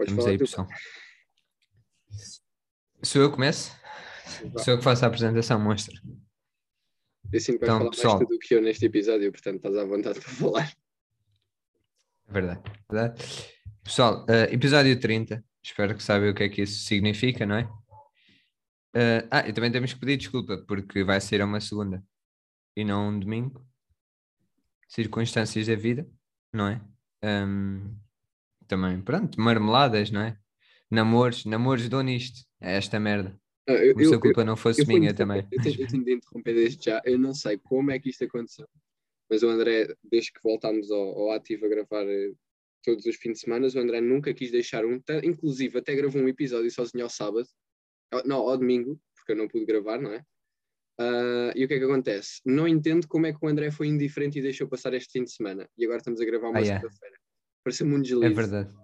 Podes Vamos falar aí, pessoal. Sou eu que começo? Vá. Sou eu que faço a apresentação, monstro. Eu sinto que Então, falar pessoal. mais tu do que eu neste episódio, portanto estás à vontade para falar. Verdade. verdade. Pessoal, eh, episódio 30. Espero que saibam o que é que isso significa, não é? Eh, ah, e também temos que pedir desculpa, porque vai ser uma segunda e não um domingo. Circunstâncias da vida, não é? Ahm, também, pronto, marmeladas, não é? Namoros, namoros dou nisto. É esta merda. Ah, eu, Como se eu- a culpa não fosse eu minha também. Eu tenho, eu tenho de interromper desde já. Eu não sei como é que isto aconteceu, mas o André, desde que voltámos ao, ao ativo a gravar eh, todos os fins de semana, o André nunca quis deixar um, inclusive até gravou um episódio sozinho ao sábado, Ao- não, ao domingo, porque eu não pude gravar, não é? Ah, e o que é que acontece? Não entendo como é que o André foi indiferente e deixou passar este fim de semana. E agora estamos a gravar uma Ah, yeah. Pareceu-me um deslize. É verdade.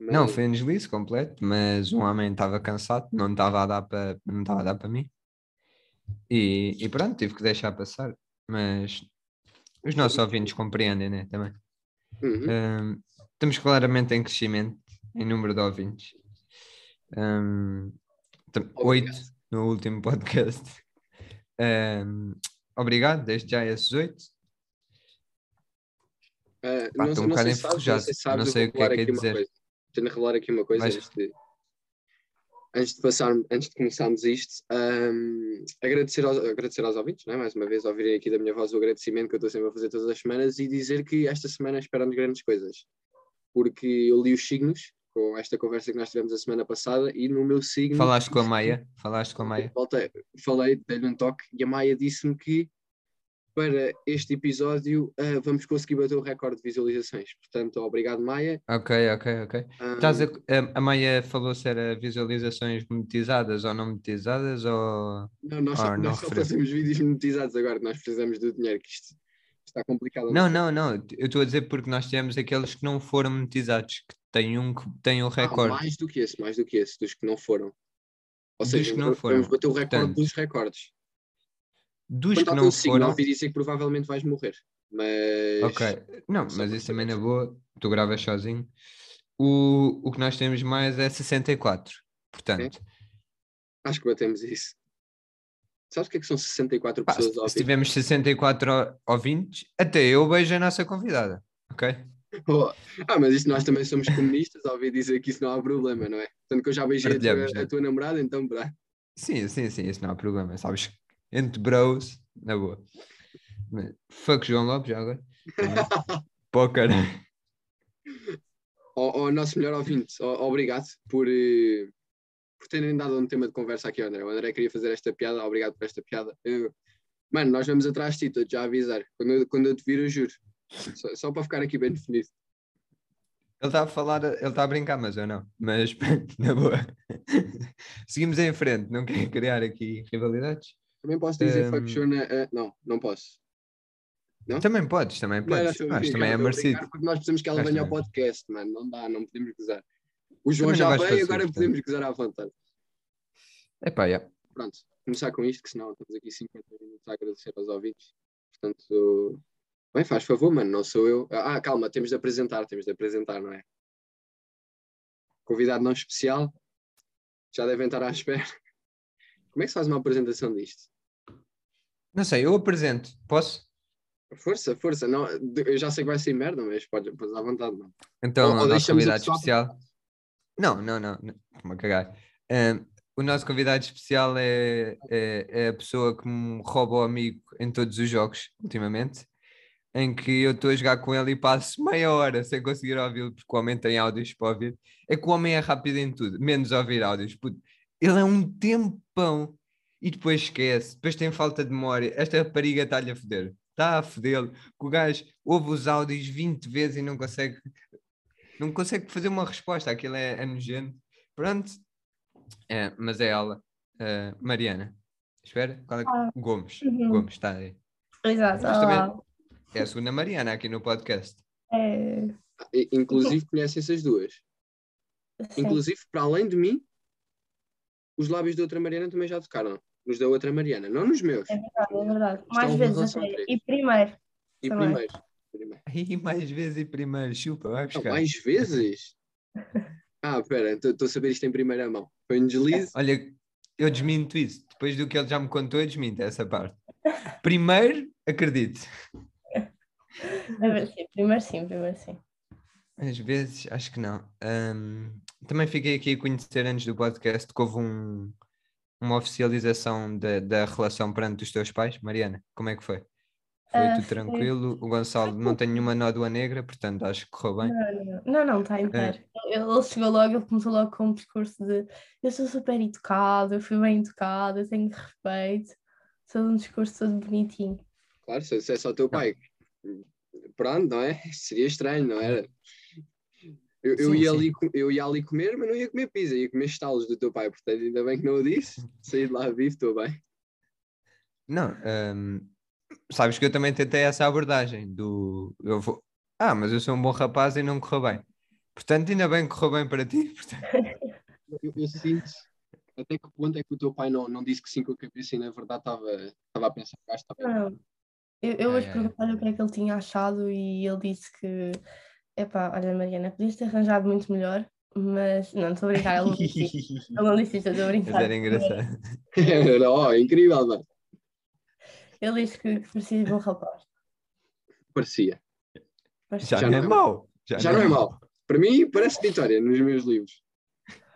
mas- Não, foi um deslize completo, mas um homem estava cansado, não estava a dar para não estava a dar para mim. E, e pronto, tive que deixar passar. Mas os nossos ouvintes compreendem, né? Também. Uhum. Ahm, estamos claramente em crescimento em número de ouvintes. Tam- Oito no último podcast. Ahm, obrigado, desde já esses oito. Ah, Pá, não, um não sei se sabes, não sei se sabes, Não sei o que é que é dizer. coisa. Tenho de revelar aqui uma coisa Vais- antes de, antes de passar, antes de começarmos isto. ahm, agradecer, aos, agradecer aos ouvintes, não é? mais uma vez, ouvirem aqui da minha voz o agradecimento que eu estou sempre a fazer todas as semanas e dizer que esta semana esperamos grandes coisas. Porque eu li os signos com esta conversa que nós tivemos a semana passada e no meu signo. Falaste com a Maia? Falaste com a Maia? Voltei, falei, dei-lhe um toque e a Maia disse-me que para este episódio ah, vamos conseguir bater o recorde de visualizações. Portanto, obrigado, Maia. Ok, ok, ok. Ah, Estás a, a, Maia falou se era visualizações monetizadas ou não monetizadas ou. não, nós só, Ah, nós só fazemos vídeos monetizados agora, nós precisamos do dinheiro, que isto está complicado. Não, não, não. Eu estou a dizer porque nós tivemos aqueles que não foram monetizados, que tem um que tem o Ah, recorde. mais do que esse, mais do que esse, dos que não foram. Ou Dos seja, que não vamos foram, bater o recorde portanto, dos recordes. Dos que não foram. ouvi dizer que provavelmente vais morrer. Mas. Ok, não, só mas isso também na boa, tu gravas sozinho. O, o que nós temos mais é 64. Portanto, Acho que batemos isso. Sabes o que é que são 64 pá, pessoas a se, tivermos 64 o- ouvintes, até eu vejo a nossa convidada. Ok? Oh, Ah, mas isto nós também somos comunistas, a ouvir dizer que isso não há problema, não é? Tanto que eu já beijei a tua, a né? tua namorada, então, pá. Sim, sim, sim, isso não há problema. Sabes, entre bros, na boa. Mas, Fuck João Lopes, já agora. Pô, cara. Ao, ao nosso melhor ouvinte, obrigado por, eh, por terem dado um tema de conversa aqui André. O André queria fazer esta piada, obrigado por esta piada. Eu- Mano, nós vamos atrás de ti, estou já a avisar. Quando eu, quando eu te vir, eu juro. Só, só para ficar aqui bem definido. Ele está a falar, ele está a brincar, mas eu não. Mas, na boa. Seguimos em frente, não quero criar aqui rivalidades. Também posso dizer Ehm, fuck Shona, eh, não, não posso. Não? Também podes, também Não, não, podes. a Mas também é merecido. Porque nós precisamos que ela Mas venha ao podcast, mano. Não dá, não podemos gozar. O João Também não já veio, conseguir, agora podemos gozar à vontade. Epá, já. Pronto, começar com isto, que senão estamos aqui 50 minutos a agradecer aos ouvintes. Portanto, bem, faz favor, mano, não sou eu. Ah, calma, temos de apresentar, temos de apresentar, não é? Convidado não especial, já devem estar à espera. Como é que se faz uma apresentação disto? Não sei, eu apresento. Posso? Força, força, não, eu já sei que vai ser merda, mas pode, pode à vontade, não. Então, Ou- ou o nosso convidado especial. Não, não, não. não. Vou cagar. O nosso convidado especial é, é, é a pessoa que me rouba o amigo em todos os jogos, ultimamente, em que eu estou a jogar com ele e passo meia hora sem conseguir ouvi-lo, porque o homem tem áudios para ouvir. É que o homem é rápido em tudo, menos ouvir áudios. Puto, ele é um tempão e depois esquece, depois tem falta de memória. Esta rapariga está-lhe a foder. Está a fodê-lo. Que o gajo ouve os áudios 20 vezes e não consegue não consegue fazer uma resposta, aquilo é, é nojento. Pronto, É, mas é ela, eh, Mariana. Espera, qual é que... Ah. Gomes. Uhum. Gomes, está aí. Exato. Olá. É a segunda Mariana aqui no podcast. É, Inclusive conhecem essas duas. sim. Inclusive, para além de mim, os lábios da outra Mariana também já tocaram. Nos da outra Mariana, não nos meus. É verdade, é verdade. Isto é Mais vezes até. E primeiro. E Também. primeiro. primeiro. Aí mais vezes e primeiro, chupa, vai Não, buscar. mais vezes? Ah, espera, estou a saber isto em primeira mão. Foi um deslize. Olha, eu desminto isso. Depois do que ele já me contou, eu desminto essa parte. Primeiro, acredito. Sim, primeiro sim, primeiro sim. Às vezes, acho que não. Ahm, também fiquei aqui a conhecer antes do podcast que houve um, uma oficialização da, da relação perante os teus pais. Mariana, como é que foi? Foi Ah, tudo foi- tranquilo? O Gonçalo não tem nenhuma nódoa negra, portanto acho que correu bem. Não, não, está inteiro. Ele, ele chegou logo, ele começou logo com um discurso de eu sou super educado, eu fui bem educado, eu tenho respeito. Todo um discurso todo bonitinho. Claro, se se é só teu pai. Pronto, não é? Seria estranho, não era? Eu, eu Sim, ia sim. ali, eu ia ali comer, mas não ia comer pizza, ia comer estalos do teu pai. Portanto, ainda bem que não o disse. Saí de lá vivo, estou bem. Não, ahm, sabes que eu também tentei essa abordagem do eu vou, ah, mas eu sou um bom rapaz e não correu bem. Portanto, ainda bem que correu bem para ti. portanto- Eu, eu sinto. Até que ponto é que o teu pai não, não disse que sim com a cabeça e na verdade estava estava a pensar que? Não, eu, eu hoje ai. perguntei-lhe o que é que ele tinha achado e ele disse que, epá, olha Mariana, podias ter arranjado muito melhor, mas não, estou a brincar, ele não disse isto. Ele não disse isto, estou a Mas brincar. era engraçado. Era, oh, incrível, mano. Ele disse que, que parecia bom rapaz. Parecia. Mas Já, Já não é é- mau. Já, Já não é mau. Para mim, parece vitória nos meus livros.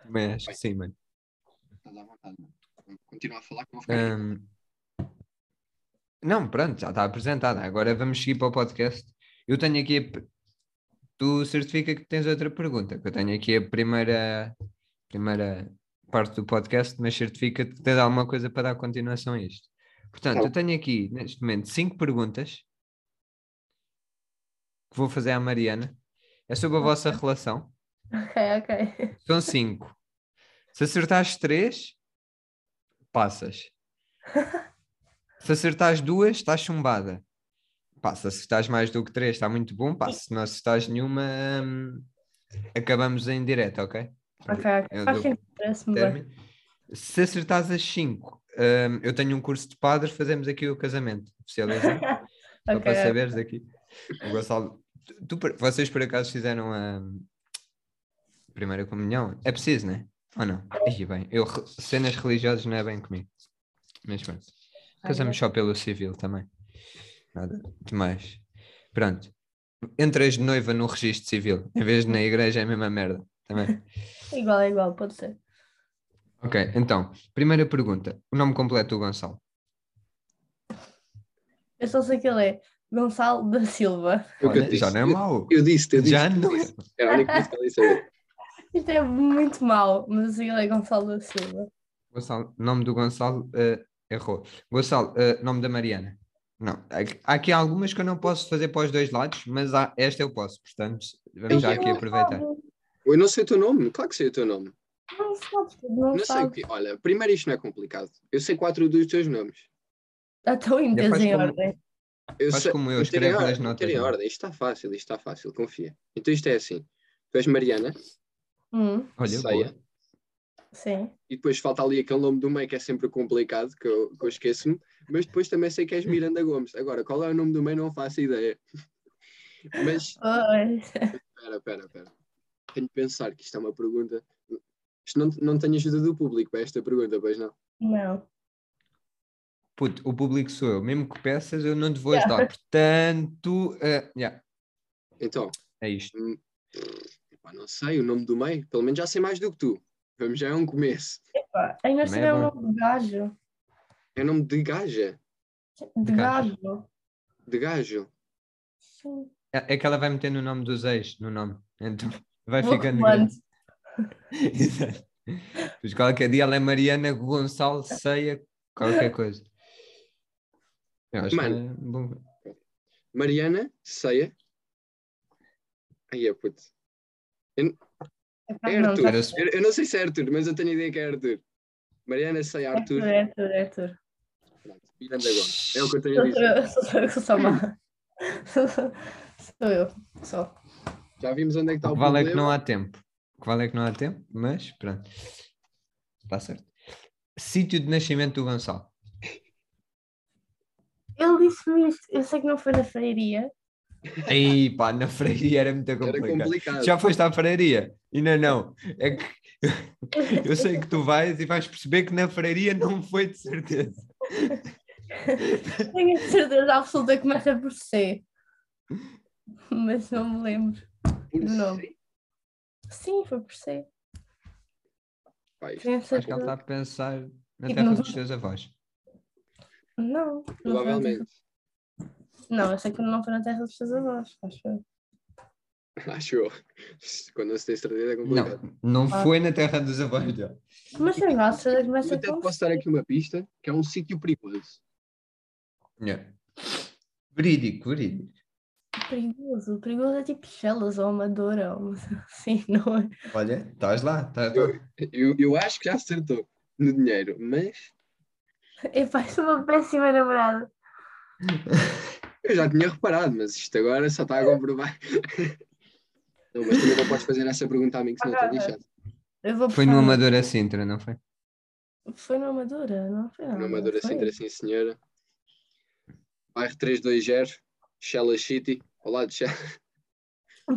Também acho que sim, mano. Estás à vontade, mano. Continua a falar que eu vou ficar. Ahm, não, pronto, já está apresentada. Agora vamos seguir para o podcast. Eu tenho aqui. Tu certifica que tens outra pergunta, que eu tenho aqui a primeira, primeira parte do podcast, mas certifica que tens alguma coisa para dar continuação a isto. Portanto, eu tenho aqui, neste momento, cinco perguntas que vou fazer à Mariana. É sobre a vossa relação. Ok, ok. São cinco. Se acertares três, passas. Se acertares duas, estás chumbada. Passa. Se acertares mais do que três, está muito bom. Passa. Se não acertares nenhuma, hum, acabamos em direto, ok? Ok, Faz sentido, parece-me bem. Se acertares as cinco, hum, eu tenho um curso de padres, fazemos aqui o casamento. Oficializamos. Só Ok, para saberes aqui. O Gonçalo, tu- tu vocês por acaso fizeram a primeira comunhão? É preciso, não é? Ou não? Bem, eu, cenas religiosas não é bem comigo. Mas pronto. Casamos só pelo civil também. Nada demais. Pronto. Entras de noiva no registro civil, em vez de na igreja é a mesma merda. Também. Igual, é igual, pode ser. Ok, então, primeira pergunta. O nome completo do Gonçalo. Eu só sei que ele é Gonçalo da Silva. Que eu Olha, disse. já não é mau. Eu disse, eu disse. Já eu não é. Era a única coisa que eu disse. Isto é muito mau, mas eu sei que ele é Gonçalo da Silva. Gonçalo, nome do Gonçalo, eh, errou. Gonçalo, eh, nome da Mariana. Não, há aqui- algumas que eu não posso fazer para os dois lados, mas há- esta eu posso, portanto, vamos já aqui aproveitar. Eu não sei o teu nome, claro que sei o teu nome. Não sabes, não, Não sei o que. Olha, primeiro isto não é complicado. Eu sei quatro dos teus nomes. Em Já faz em como- ordem. Eu Faz sei, como eu, meter em escreve nas ordem, notas, em é? ordem. Isto está fácil, isto está fácil, confia. Então isto é assim. Tu és Mariana, Hum, Olha, Ceia, boa. Sim. e depois falta ali aquele nome do meio que é sempre complicado, que eu, que eu esqueço-me, mas depois também sei que és Miranda Gomes. Agora, qual é o nome do meio não faço ideia. Mas, Oi. espera, espera, espera. Tenho de pensar que isto é uma pergunta. Isto não, não tem ajuda do público para esta pergunta, pois não? Não. Puto, o público sou eu, mesmo que peças, eu não te vou Yeah. ajudar. Portanto, eh, yeah, Então, é isto. hum, não sei o nome do meio. Pelo menos já sei mais do que tu. Vamos, já é um começo. Pá, Ainda se é bom. nome de gajo. É nome de gaja. De gajo. gajo. De gajo. Sim. É, é que ela vai metendo o nome dos ex no nome. Então vai Vou ficando. Exato. Pois qualquer dia ela é Mariana Gonçalo Ceia, qualquer coisa. Eu acho Mano. que é bom. Mariana Ceia. Aí é puto. Não, Arthur. tá- Era su- Eu, eu não sei se é Arthur, mas eu tenho a ideia que é Arthur. Mariana Ceia Arthur. Arthur, Arthur, Arthur. Pronto, Miranda Gomes. É o que eu tenho a Sou dizer. sou sou má. Sou sou eu, só. Já vimos onde é que está O o que vale é problema. que não há tempo. O que vale é que não há tempo, mas pronto. Está certo. Sítio de nascimento do Gonçalo. Ele disse-me isto, eu sei que não foi na feiria, Aí, pá, na freiria era muito Era complicado. complicado. Já foste à freiria? Ainda não. É que eu sei que tu vais e vais perceber que na freiria não foi de certeza. Tenho a certeza absoluta que começa por C. Mas não me lembro. Por novo. si. Sim, foi por C. A Acho que certeza. está a pensar na Tipo, terra não- dos teus avós. Não. Provavelmente. Não, eu sei que não foi na terra dos seus avós. Acho eu. Acho eu. Quando se tem certeza é complicado. Não, não Ah. foi na terra dos avós dele. Mas quase certeza que Eu até posso dar aqui uma pista, que é um sítio perigoso. Yeah. Verídico, verídico. perigoso. Perigoso é tipo Chelas ou Amadora. Ou... Sim, não é? Olha, estás lá, estás lá. Eu, eu, eu acho que já acertou no dinheiro, mas Epá, sou uma péssima namorada. eu já tinha reparado, mas isto agora só está a comprovar. Não, mas também não podes fazer essa pergunta a mim, que senão estou lixado. Foi no Amadora Sintra, não foi? Foi no Amadora, não foi? Na não, Amadora foi. Sintra, sim senhora. Bairro 320, Shella City, ao lado de Shella.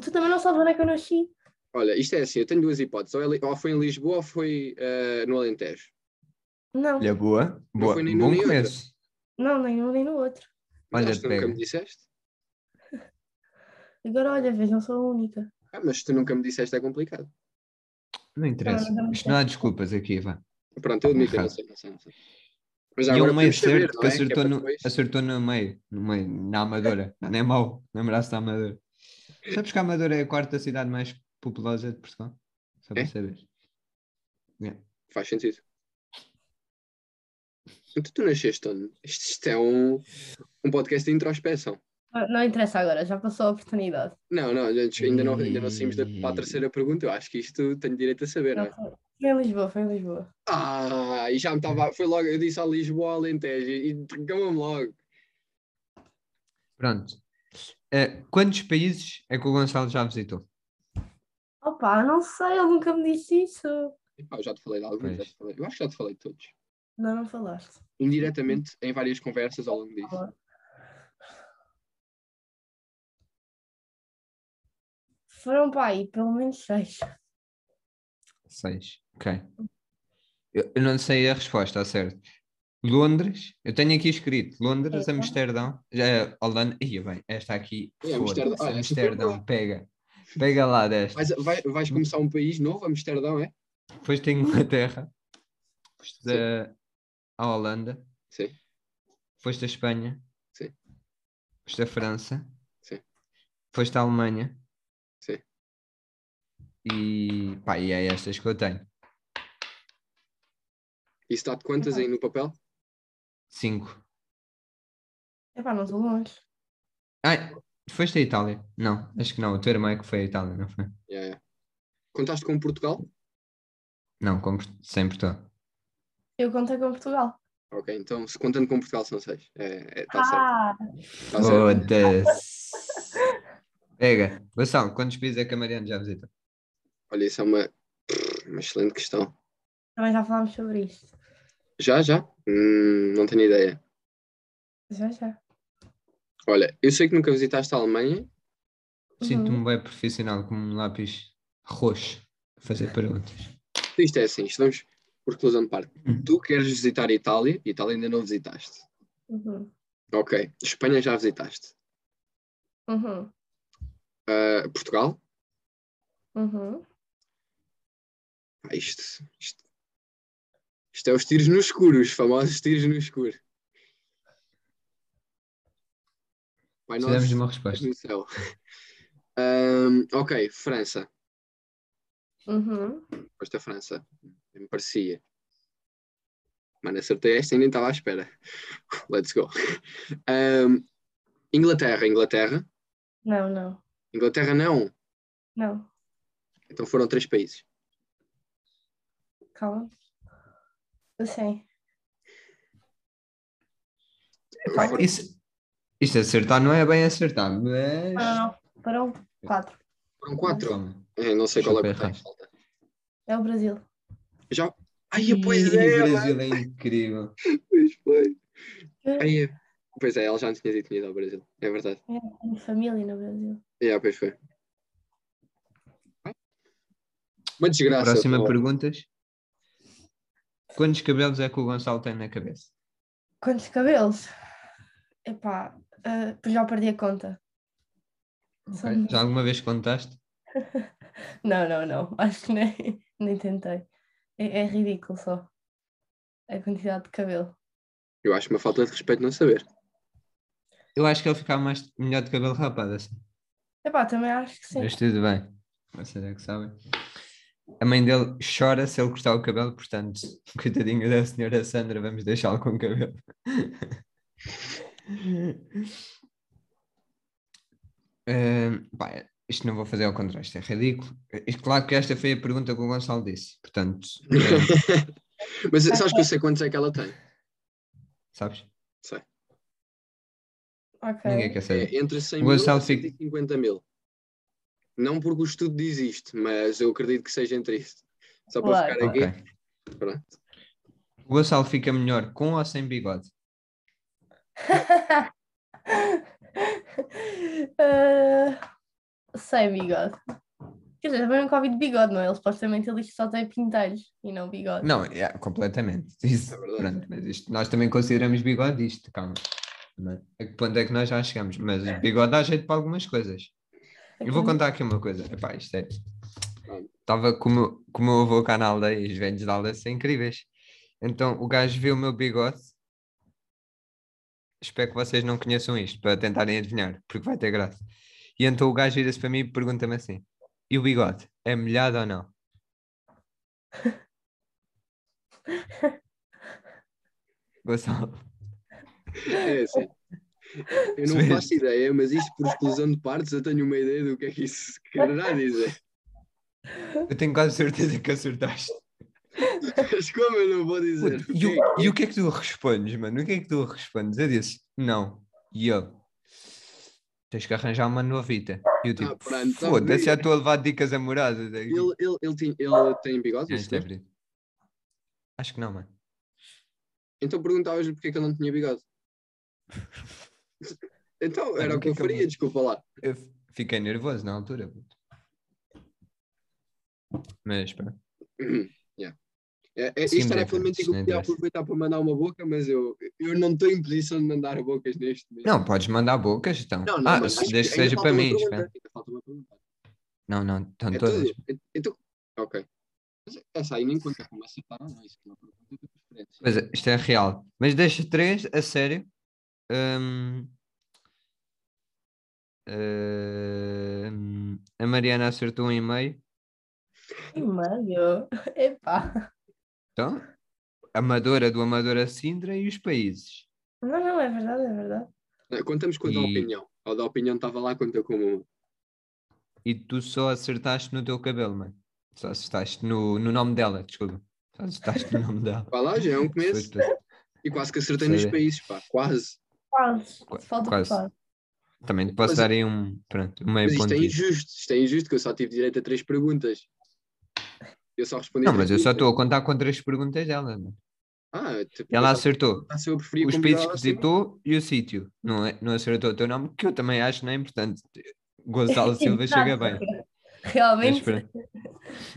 Tu também não sabes onde é que eu nasci. Olha, isto é assim, eu tenho duas hipóteses. Ou, é ou foi em Lisboa ou foi eh, no Alentejo. Não, Olha, boa. Não boa. foi nem Bom nem outro. começo. não, nem um nem no outro. Mas Olha, acho que nunca me disseste. Agora olha, vês, não sou a única. Ah, mas se tu nunca me disseste é complicado. Não interessa. Não, não. Isto não há desculpas aqui, vá. Pronto, eu admito, eu não sei, não sei, não sei. Mas E é agora um meio certo não que é? acertou, é no, acertou no meio, no meio, na Amadora. Não é mau lembrar-se da Amadora. Sabes que a Amadora é a quarta cidade mais populosa de Portugal? Só para É? saber. Faz sentido. Então tu nasceste onde? Isto, isto é um, um podcast de introspeção. Não, não interessa agora, já passou a oportunidade. Não, não, gente, ainda não, ainda não saímos da, para a terceira pergunta. Eu acho que isto tenho direito a saber, não Não, é? foi, em Lisboa, foi em Lisboa. Ah, e já me estava. Foi logo, eu disse a Lisboa, Alentejo, e entregou-me logo. Pronto. Eh, quantos países é que o Gonçalo já visitou? Opa, não sei, ele nunca me disse isso. Epá, eu já te falei de alguns, já te falei. Eu acho que já te falei de todos. Não, não falaste. Indiretamente, em várias conversas ao longo disso. Foram para aí, pelo menos seis. Seis. Ok. Eu, eu não sei a resposta, a certo. Londres, eu tenho aqui escrito Londres, Eita. Amsterdão, já, Holanda, ia bem, esta aqui, É, Amsterdão. Olha, Amsterdão, pega, pega lá desta. Vais, vai- vais começar um país novo, Amsterdão, é? Depois tem Inglaterra, foste da a Holanda, Sim. foste a Espanha, Sim. foste a França, Sim. foste a Alemanha. Sim. E pá, e é estas que eu tenho. Isso está de quantas aí no papel? Cinco. Epá, não estou longe. Ai, foste a Itália? Não, acho que não. O teu irmão é que foi a Itália, não foi? Yeah, yeah. Contaste com Portugal? Não, como sempre estou. Eu contei com Portugal. Ok, então se contando com Portugal são seis. É, é, tá certo. Ah, Tá certo. Foda-se. Pega. Gonçalo, quantos países é que a Mariana já visitou? Olha, isso é uma, uma excelente questão. também já falámos sobre isto. Já, já? Hum, não tenho ideia. Já, já. Olha, eu sei que nunca visitaste a Alemanha. Sinto-me bem profissional com um lápis roxo a fazer perguntas. Isto é assim, isto vamos por conclusão de parte. Hum. Tu queres visitar a Itália, Itália ainda não visitaste. Uhum. Ok. Espanha já visitaste. Uhum. Ah, Portugal? Uhum. Ah, isto, isto, isto é os tiros no escuro, os famosos tiros no escuro. Pai Precisamos de uma resposta. no céu. Ahm, ok, França. Uhum. Foste a França. Me parecia. Mano, acertei esta e nem estava à espera. Let's go. Ahm, Inglaterra, Inglaterra. Não, não. Inglaterra não. Não. Então foram três países. Calma. Eu sei. Isso, isto acertar não é bem acertar, mas. Não, não, não. Foram quatro. Foram quatro. É, não sei qual é o que. Falta. É o Brasil. Já. Ai, pois é, o. Brasil é incrível. Pois foi. Ai, é. Pois é, ela já nos tinha dito que tinha ido ao Brasil. É verdade. É, tenho família no Brasil. Yeah, pois foi. Uma desgraça. Próxima pô. perguntas. Quantos cabelos é que o Gonçalo tem na cabeça? Quantos cabelos? Epá, pois já perdi a conta. São- Já alguma vez contaste? Não, não, não. Acho que nem, nem tentei. É, é ridículo só. A quantidade de cabelo. Eu acho uma falta de respeito não saber. Eu acho que ele ficava mais melhor de cabelo rapado assim. Epá, também acho que sim. Mas tudo bem. Vocês é que sabem. A mãe dele chora se ele cortar o cabelo, portanto, coitadinha da senhora Sandra, vamos deixá-lo com o cabelo. Ahm, pá, isto não vou fazer ao contrário, isto é ridículo. Isto, claro que esta foi a pergunta que o Gonçalo disse, portanto, ahm, Mas sabes que eu sei quantos é que ela tem? sabes? Sei. Ok. Ninguém quer saber. É entre 100 O mil e 150 mil. Não porque o estudo diz isto, mas eu acredito que seja entre isso. Só para Claro. ficar aqui. Ok. Pronto. O Gonçalo fica melhor com ou sem bigode? Ah, sem bigode. Quer dizer, também nunca ouvi de bigode, não é? Ele supostamente ele só tem pintelhos e não bigode. Não, é, completamente. Isso, É pronto, mas isto, nós também consideramos bigode isto, calma. Não é? Que ponto é que nós já chegamos? Mas o bigode dá jeito para algumas coisas. Eu vou contar aqui uma coisa. Epá, isto é. Estava com o com o meu avô cá na aldeia e os velhos da aldeia são incríveis. Então o gajo viu o meu bigode. Espero que vocês não conheçam isto para tentarem adivinhar, porque vai ter graça. E então o gajo vira-se para mim e pergunta-me assim: e o bigode? É molhado ou não? Gonçalo. É assim. Eu não faço ideia, mas isto por exclusão de partes eu tenho uma ideia do que é que isso quererá dizer. Eu tenho quase certeza que acertaste. Mas como eu não vou dizer? Puto, E o, e o que é que tu respondes, mano? O que é que tu respondes? Eu disse, não. E eu, tens que arranjar uma novita. E eu tipo, Ah, tá foda-se, já estou a levar dicas amorosas. Ele, ele, ele, tem, ele tem bigode? Isto é. Acho que não, mano. Então perguntavas-lhe porque é que ele não tinha bigode. Então, era o que é eu que eu faria, desculpa lá. Eu fiquei nervoso na altura. puto. Mas, pá. É, é, isto era realmente isto que eu podia aproveitar para mandar uma boca, mas eu, eu não estou em posição de mandar bocas neste momento. Não, podes mandar bocas, então. Não, não, ah, mas desde que seja para mim, pergunta. Não, não, estão É todas. tudo. Então, ok. Mas Essa aí nem conta como acertar ou não, isso é uma pergunta de preferência. Pois é, isto é real. Mas deixa três, a sério. Hum, hum, a Mariana acertou um e meio. E meio. Epá. Então, Amadora do Amadora Sintra e os países. Não, não, é verdade, é verdade. Não, Contamos com a da E- opinião. A da opinião estava lá, conta como uma. E tu só acertaste no teu cabelo, mano. Só acertaste no, no nome dela, desculpa. Só acertaste no nome dela. Vá lá, já é um começo. E quase que acertei nos países, pá, quase. Quase. Qua- Falta quase. quase. Também te posso Mas- dar aí um, pronto, um meio Mas isto ponto. é injusto, isto é injusto, que eu só tive direito a três perguntas. Eu só respondi. Não, mas eu só estou a contar com três perguntas dela. mano. Ah, tipo, Ela acertou os países que visitou e o sítio. Não, é, não acertou o teu nome, que eu também acho não é importante. Gonçalo Silva chega bem. Realmente.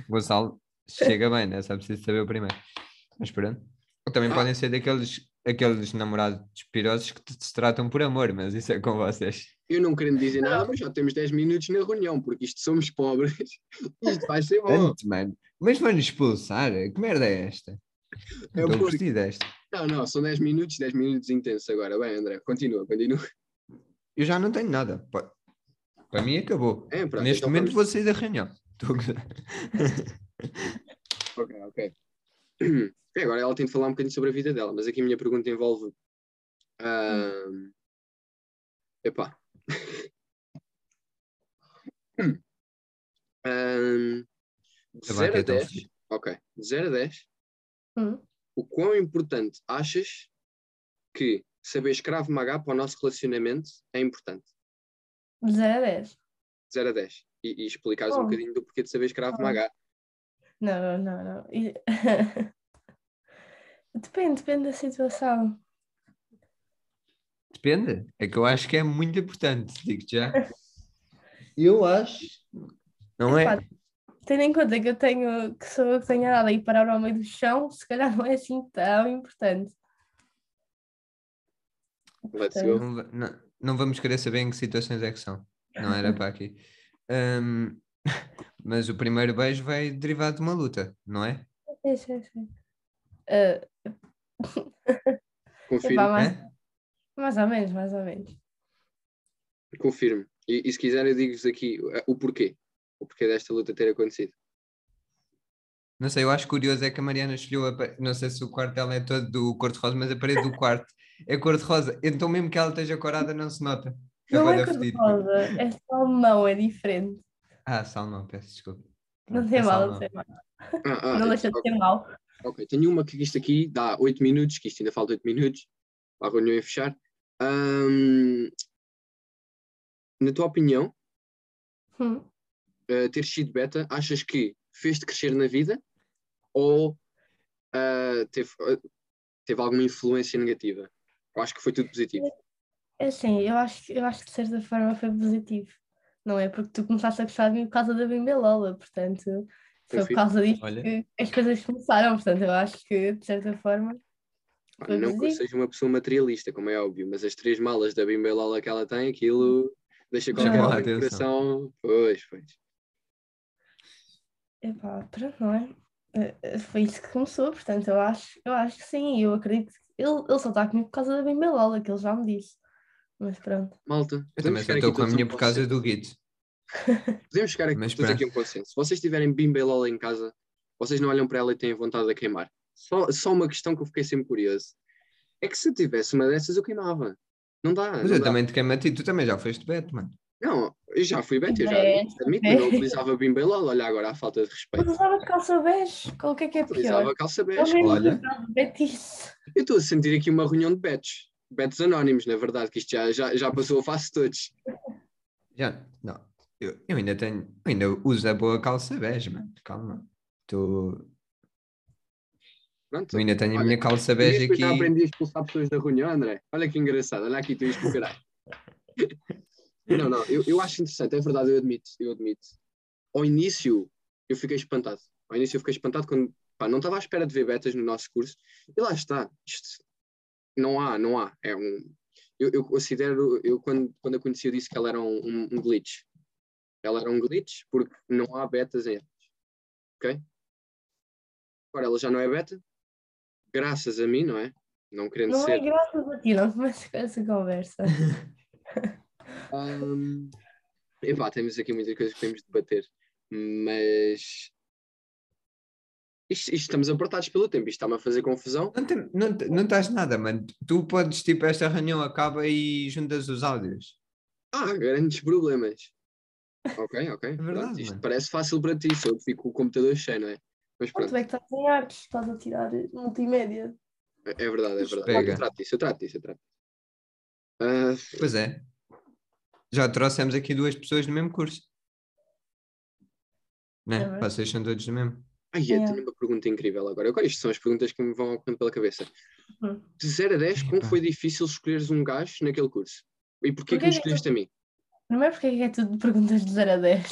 Gonçalo chega bem, né? Só preciso saber o primeiro. Mas pronto. Ou Também Ah. podem ser daqueles aqueles namorados pirosos que te- se tratam por amor, mas isso é com vocês. Eu não querendo dizer nada, mas já temos 10 minutos na reunião, porque isto somos pobres. Isto vai ser bom. Antes, mano. Mas vão expulsar? Que merda é esta? É Não estou porque- desta. Não, não, são 10 minutos, 10 minutos intensos agora. Bem, André, continua, continua. Eu já não tenho nada. Pa- Para mim acabou. É, pronto, Neste então momento vamos- vou sair da reunião. Estou. Ok, ok. E agora ela tem de falar um bocadinho sobre a vida dela, mas aqui a minha pergunta envolve. ahm, Epá. Ahm, de Tá bem, 0 a que é tão 10, fixe. ok, de 0 a 10, Hum. o quão importante achas que saber escravo magá para o nosso relacionamento é importante? De 0 a 10. 0 a 10. E, e explicares um Oh. bocadinho do porquê de saber escravo Oh. magá. Não, não, não, não. E- depende, depende da situação. Depende. É que eu acho que é muito importante, digo-te já. Eu acho. Não é? Tendo em conta que eu tenho, que sou eu que tenho nada e parar ao meio do chão, se calhar não é assim tão importante. Let's Portanto, go. Não, não- não vamos querer saber em que situações é que são. Não era para aqui. Ahm, mas o primeiro beijo vai derivado de uma luta, não é? Sim, sim, sim. Ah, Confirmo. epá, mais, Hã? mais ou menos, mais ou menos. Confirmo. E, e se quiser, eu digo-vos aqui uh, o porquê. O porquê desta luta ter acontecido. Não sei, eu acho curioso é que a Mariana escolheu, a não sei se o quarto dela é todo do cor-de-rosa, mas a parede do quarto é cor-de-rosa. Então mesmo que ela esteja corada não se nota. É Não é cor-de-rosa, é salmão, é diferente. Ah, salmão, peço desculpa. Não tem é mal, não tem mal. Ah, ah, Não deixa de ok, ter mal. ok. Tenho uma que isto aqui dá 8 minutos, que isto ainda falta 8 minutos para a reunião em fechar. Ahm, na tua opinião, Hum. Uh, ter sido beta, achas que fez-te crescer na vida ou uh, teve, uh, teve alguma influência negativa? Eu acho que foi tudo positivo. É assim, eu acho, que- eu acho que de certa forma foi positivo. Não é porque tu começaste a gostar de mim por causa da Bimbelola, portanto, foi por Confio. causa disto Olha. que as coisas começaram, portanto, eu acho que de certa forma foi Não que eu positivo. seja uma pessoa materialista, como é óbvio, mas as três malas da Bimbelola que ela tem, aquilo deixa qualquer a um atenção. coração. Pois, pois. Epá, pronto, não é? Eh, eh, Foi isso que começou, portanto, eu acho, eu acho que sim, eu acredito que ele, ele só está comigo por causa da Bimbelola, que ele já me disse. Mas pronto. Malta, Eu também estou com a minha um por causa do Guito. Podemos chegar aqui, Mas aqui um consenso. Se vocês tiverem Bimbelola em casa, vocês não olham para ela e têm vontade de queimar. Só, só uma questão que eu fiquei sempre curioso. É que se eu tivesse uma dessas, eu queimava. Não dá. Mas não eu dá. também te queimo a ti, tu também já foste beto, mano. Não, eu já fui beta, eu já admito, eu não utilizava Bimbelola. Olha agora a falta de Mas respeito. usava de calça bege, qual que é que é pior? Utilizava calça É o bege. olha. betice. Eu estou a sentir aqui uma reunião de betos. Betos anónimos, na verdade, que isto já, já, já passou a face de todos. Já, não. Eu, eu ainda tenho, eu ainda uso a boa calça bege, mano. Calma. Tu, Pronto. eu ainda tenho a Olha, minha calça bege aqui. aprendi a expulsar pessoas da reunião, André. Olha que engraçado, olha aqui tu isto para caralho. Não, não, eu, eu acho interessante, é verdade, eu admito, eu admito. Ao início eu fiquei espantado. Ao início eu fiquei espantado quando pá, não estava à espera de ver betas no nosso curso. E lá está. Isto não há, não há. É um. Eu, eu considero, eu quando, quando a conheci eu disse que ela era um, um, um glitch. Ela era um glitch porque não há betas em elas. Ok? Agora ela já não é beta, graças a mim, não é? Não querendo Não ser. é graças a ti, não começa com essa conversa. Hum, epá, temos aqui muitas coisas que temos de debater, mas isto, isto estamos apertados pelo tempo, isto está-me a fazer confusão. Não, tem- não, não estás nada, mano. Tu podes, tipo, esta reunião acaba e juntas os áudios. Ah, grandes problemas. Ok, ok. verdade, Pronto, isto mano. parece fácil para ti, só fico com o computador cheio, não é? Mas pronto, tu é que estás em artes, estás a tirar multimédia. é é verdade, é verdade. Pega. Eu trato disso, eu trato disso, eu trato. Ah, Pois é. Já trouxemos aqui duas pessoas do mesmo curso. Né? É verdade. Vocês são todos do mesmo. ai, eu É. tenho uma pergunta incrível agora. Agora, isto são as perguntas que me vão ocorrendo pela cabeça. Hum. De 0 a 10, como foi difícil escolheres um gajo naquele curso? E porquê que Porquê me que escolheste a mim? Primeiro porque é que é tudo de perguntas de 0 a 10.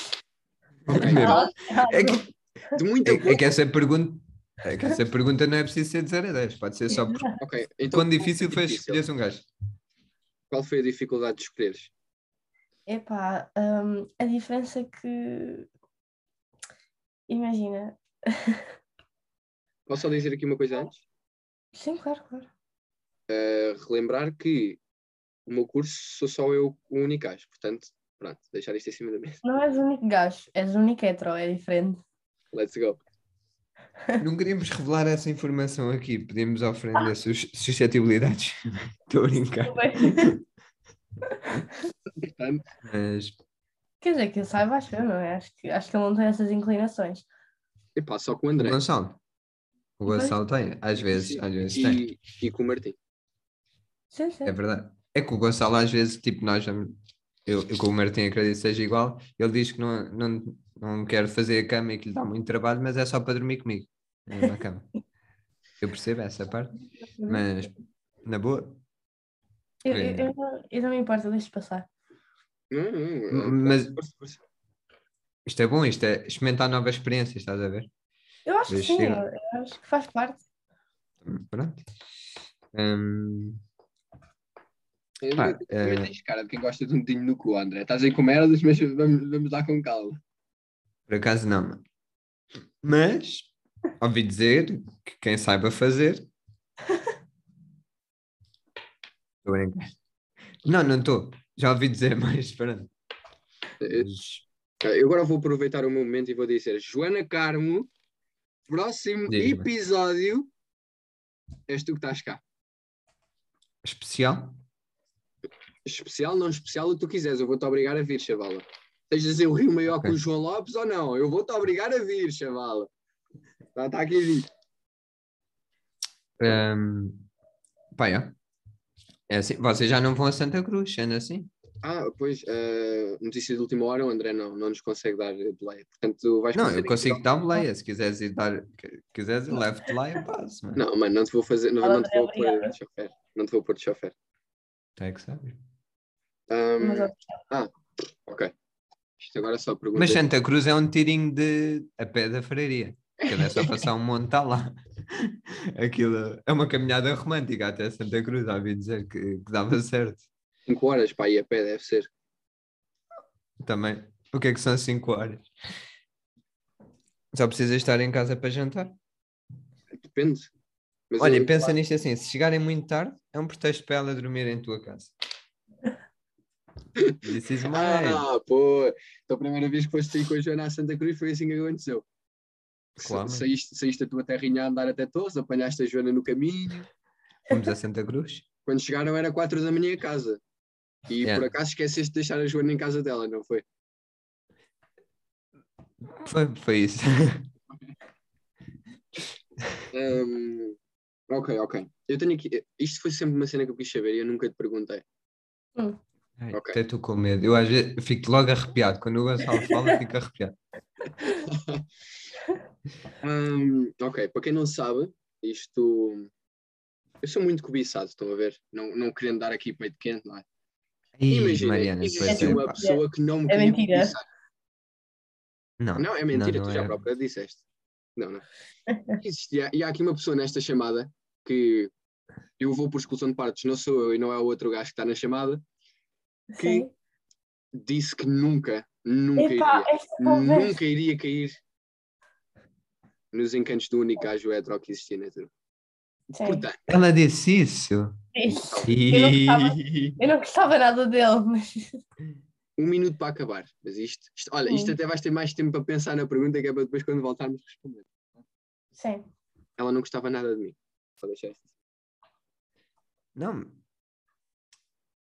Ok, Primeiro. então, É que, de muita é, é que essa pergunta. É que essa pergunta não é preciso ser de 0 a 10, pode ser só por Ok, então quão qual difícil foi difícil? escolheres um gajo. Qual foi a dificuldade de escolheres? Epá, hum, a diferença é que. Imagina. Posso só dizer aqui uma coisa antes? Sim, claro, claro. Uh, relembrar que o meu curso sou só eu o único gajo, portanto, pronto, deixar isto em cima da mesa. Não és o único gajo, és o único hetero, é diferente. Let's go. Não queríamos revelar essa informação aqui, podíamos oferecer sus suscetibilidades. Estou a brincar. Portanto, Mas Quer dizer, que eu saiba, acho eu, não é? Acho que, acho que ele não tem essas inclinações. epá, só com o o André Gonçalo. O. Gonçalo tem, às vezes, às vezes tem. e, e com o Martim. Sim, sim. É verdade. É que o Gonçalo às vezes, tipo, nós vamos- eu, eu com o Martim acredito que seja igual, ele diz que não, não, não quer fazer a cama e que lhe dá muito trabalho, mas é só para dormir comigo na mesma cama. Eu percebo essa parte, mas na boa. Eu, eu, eu, não- eu não me importo, deixa passar. Não, não, Mas-. Isto é bom, isto é experimentar novas experiências, estás a ver? Eu acho que sim, eu- eu, acho que faz parte. Pronto. Hum, Eu- Pá, também tens cara de quem gosta de um dedinho no cu, André. Estás aí com merdas, mas vamos, vamos lá com calma. por acaso não, mano. Mas ouvi dizer que quem saiba fazer. Estou a brincar. Não, não estou. Já ouvi dizer, mas pronto. Mas, Eu agora vou aproveitar o meu momento e vou dizer: Joana Carmo, próximo episódio, és tu que estás cá. especial? Especial, não especial, o que tu quiseres. Eu vou-te obrigar a vir, chavala. Sejas eu rio maior Ok. que o João Lopes ou não? Eu vou-te obrigar a vir, chavala. Está tá aqui dito. Hum, pá, é. É assim, vocês já não vão a Santa Cruz, sendo assim? Ah, pois, eh, notícia de última hora, o André não, não nos consegue dar delay. Portanto, tu vais Não, eu consigo dar boleia. Se quiseres ir dar, quiseres, eu levo-te lá e eu passo, mano. Não, mano, não te vou fazer, não, não te vou pôr de chofer. Não te vou pôr de chofer. Tu é que sabes. Mas, ó, ok. Isto agora é só pergunta. Mas Santa Cruz é um tirinho de a pé da freiria. Aquilo é só passar um monte, está lá. Aquilo é uma caminhada romântica até Santa Cruz, ouvi dizer que, que dava certo 5 horas para ir a pé, deve ser. também. O que é que são 5 horas? Só precisas estar em casa para jantar. Depende. Mas Olha, eu- pensa nisto assim: se chegarem muito tarde, é um pretexto para ela dormir em tua casa. This is mine. Ah, pô. Então a primeira vez que foste sair com a Joana a Santa Cruz foi assim que aconteceu. Claro. Sa- Saíste, saíste a tua terrinha a andar até Torres, apanhaste a Joana no caminho. Fomos a Santa Cruz. Quando chegaram era 4 da manhã em casa. E Yeah. por acaso esqueceste de deixar a Joana em casa dela, não foi? Foi, foi isso. Hum, ok, ok. Eu tenho aqui. Isto foi sempre uma cena que eu quis saber e eu nunca te perguntei. Ai, Ok. Até estou com medo. Eu às vezes fico logo arrepiado. Quando o Gonçalo fala, fico arrepiado. Hum, ok, para quem não sabe, isto. Eu sou muito cobiçado, estão a ver? Não, não querendo dar aqui peito quente, não é? Imagina, Mariana, existe é, uma pessoa que não me É queria mentira. cobiçar. Não, Não, é mentira, não tu já é. própria disseste. Não, não. Existe, e há- aqui uma pessoa nesta chamada que eu vou por exclusão de partes, não sou eu e não é o outro gajo que está na chamada, que Sim. disse que nunca, nunca Epá, iria, nunca iria cair nos encantos do único gajo hetero que existia na turma. Sim. Portanto, Ela disse isso. Isso. Ih, Eu não gostava nada dele, mas um minuto para acabar. Mas isto, isto- olha, isto até vais ter mais tempo para pensar na pergunta que é para depois quando voltarmos responder. sim. Ela não gostava nada de mim. Só deixar isto. Não.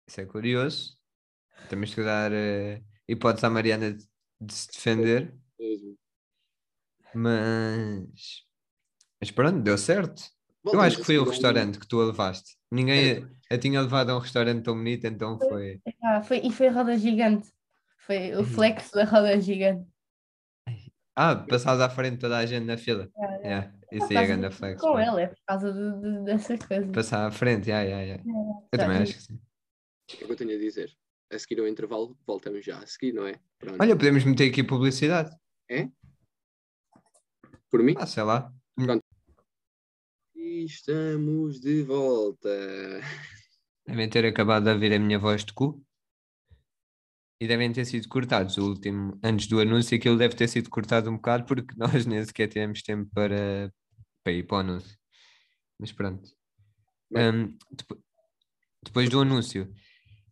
Isso é curioso. Temos que dar eh, hipótese à Mariana de, de se defender, mesmo. Mas. Mas pronto, deu certo. Eu Voltamos acho que a foi o a restaurante que tu a levaste. Ninguém a tinha levado a um restaurante tão bonito, então foi. Ah, foi, e foi a roda gigante. Foi o Uhum. flex da roda gigante. Ah, passaste à frente de toda a gente na fila. Yeah, yeah. Yeah, isso aí é grande de- flex. Com ele, é por causa de, de- dessas coisas. Passar à frente, yeah, yeah, yeah. Eu também acho que sim. O que eu tenho a dizer? A seguir ao intervalo, voltamos já a seguir, não é? Pronto. Olha, podemos meter aqui publicidade. Por mim? Ah, sei lá. E estamos de volta. Devem ter acabado de ouvir a minha voz de cu. E devem ter sido cortados. O último, antes do anúncio, aquilo deve ter sido cortado um bocado porque nós nem sequer tivemos tempo para, para ir para o anúncio. Mas pronto. Bem. Hum, depo- depois do anúncio,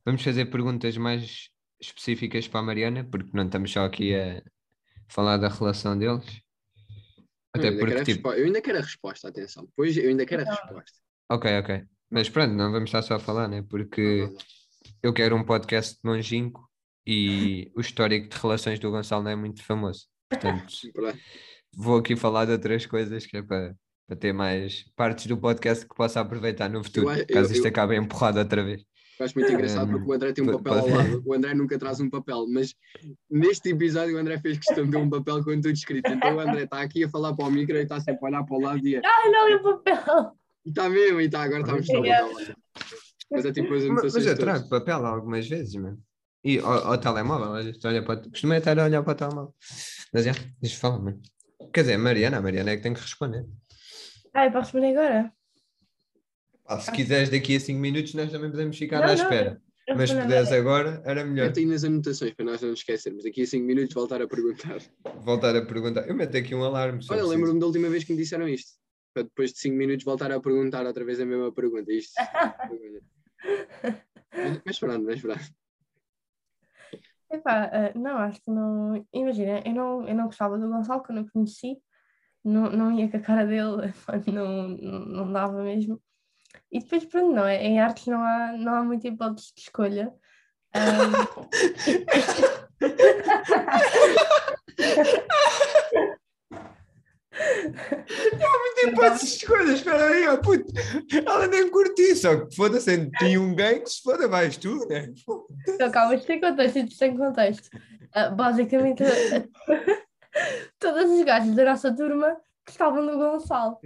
vamos fazer perguntas mais específicas para a Mariana, porque não estamos só aqui a falar da relação deles. Eu Até ainda, porque, quero a tipo, eu ainda quero a resposta, atenção. Depois eu ainda quero a resposta. ok, ok. Mas pronto, não vamos estar só a falar, né? Porque. Eu quero um podcast longínquo e o histórico de relações do Gonçalo não é muito famoso. Portanto, vou aqui falar de outras coisas que é para, para ter mais partes do podcast que possa aproveitar no futuro, acho- caso eu- isto eu- acabe empurrado outra vez. Eu acho muito engraçado Hum, porque o André tem um papel ao lado. O André nunca traz um papel, mas neste episódio o André fez questão de ter um papel com tudo escrito. Então o André está aqui a falar para o micro e está sempre a olhar para o lado e é- Ah, não, e o papel! e está mesmo, e está, agora está a mostrar o Yeah. papel. Mas é tipo as Mas, anotações mas eu trago papel algumas vezes, mano. E ao, ao telemóvel, vezes, olha para, costumei estar a olhar para o telemóvel. Mas já, deixa falar, mano. Quer dizer, a Mariana, a Mariana é que tem que responder. Ah, eu posso responder agora? Ah, se quiseres daqui a 5 minutos, nós também podemos ficar Não, à não, espera. Eu Mas se puderes agora. agora, era melhor. Mete aí nas anotações para nós não nos esquecermos. Daqui a 5 minutos voltar a perguntar. Voltar a perguntar. Eu meto aqui um alarme. se eu Olha, preciso. lembro-me da última vez que me disseram isto. Para depois de 5 minutos voltar a perguntar outra vez a mesma pergunta. Isto. mas, pronto, mas pronto. Epá, ah, não, acho que não. Imagina, eu não, eu não gostava do Gonçalo quando eu conheci, não, não ia com a cara dele, não, não, não dava mesmo. E depois, pronto, não é? Em artes não há, não há muita hipótese de escolha. Ah, Tem hipótese de escolha, espera aí, ó, puto. Ela nem curtiu, só que foda-se, tinha um gay que se foda, vais tu, né? Então, calma, isto tem contexto, isto tem contexto. Ah, basicamente, todas as gajas da nossa turma gostavam do Gonçalo.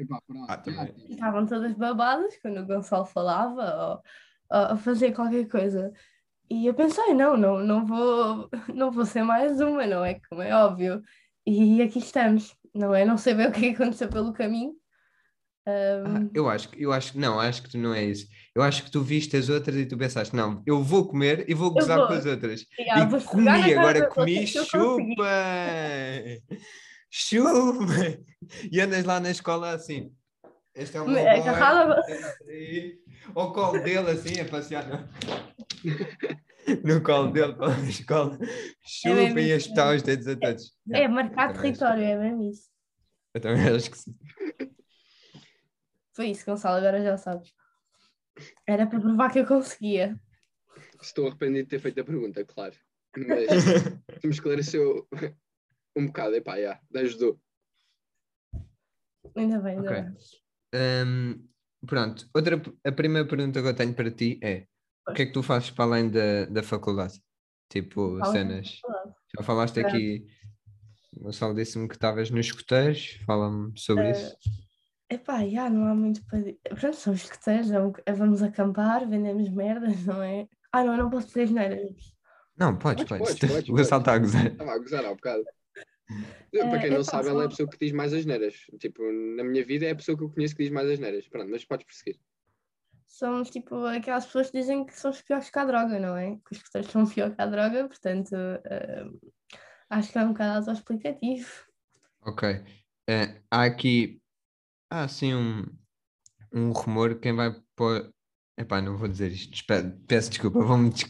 Ah, Estavam todas babadas quando o Gonçalo falava ou, ou a fazer qualquer coisa. E eu pensei, não, não, não vou, não vou ser mais uma, não é? Como é óbvio. E aqui estamos, não é? Não sei bem o que aconteceu pelo caminho. Ah, Ahm, eu acho que, eu acho que, não, acho que tu não é isso. Eu acho que tu viste as outras e tu pensaste, não, eu vou comer e vou gozar vou. com as outras. e, ah, E na comi, agora comi, chupa! Chupa! E andas lá na escola assim. Este é o meu É aí, Ao colo dele assim, a passear no, no colo dele pela escola. Chupa mesmo e a isso, espetar os dedos a todos. É marcar Eu também acho- território, é mesmo isso. Eu também acho que sim. Foi isso, Gonçalo, agora já sabes. Era para provar que eu conseguia. Estou arrependido de ter feito a pergunta, claro. Mas me esclareceu um bocado. Epá, já, ajudou. Ainda bem, ainda Ok. bem. Hum, pronto, outra, a primeira pergunta que eu tenho para ti é: o que é que tu fazes para além da, da faculdade? Tipo, Fala cenas. Já falaste aqui, o Gonçalo disse-me que estavas nos escuteiros, fala-me sobre Ah, isso. Epá, já não há muito para dizer. Pronto, somos escuteiros, é um- é vamos acampar, vendemos merdas, não é? Ah, não, eu não posso dizer as neiras. Não, podes, podes, o Gonçalo está a gozar. Estava a gozar há um bocado. Para quem É, não sabe, ela é a pessoa que diz mais as neiras. Tipo, na minha vida é a pessoa que eu conheço que diz mais as neiras. Pronto, mas podes prosseguir. Somos tipo aquelas pessoas que dizem que somos piores que a droga, não é? Que os escuteiros são pior que a droga, portanto, ah, acho que é um bocado autoexplicativo. Ok. Eh, há aqui, há assim um, um rumor, quem vai pôr. Epá, não vou dizer isto, peço desculpa, vou-me des-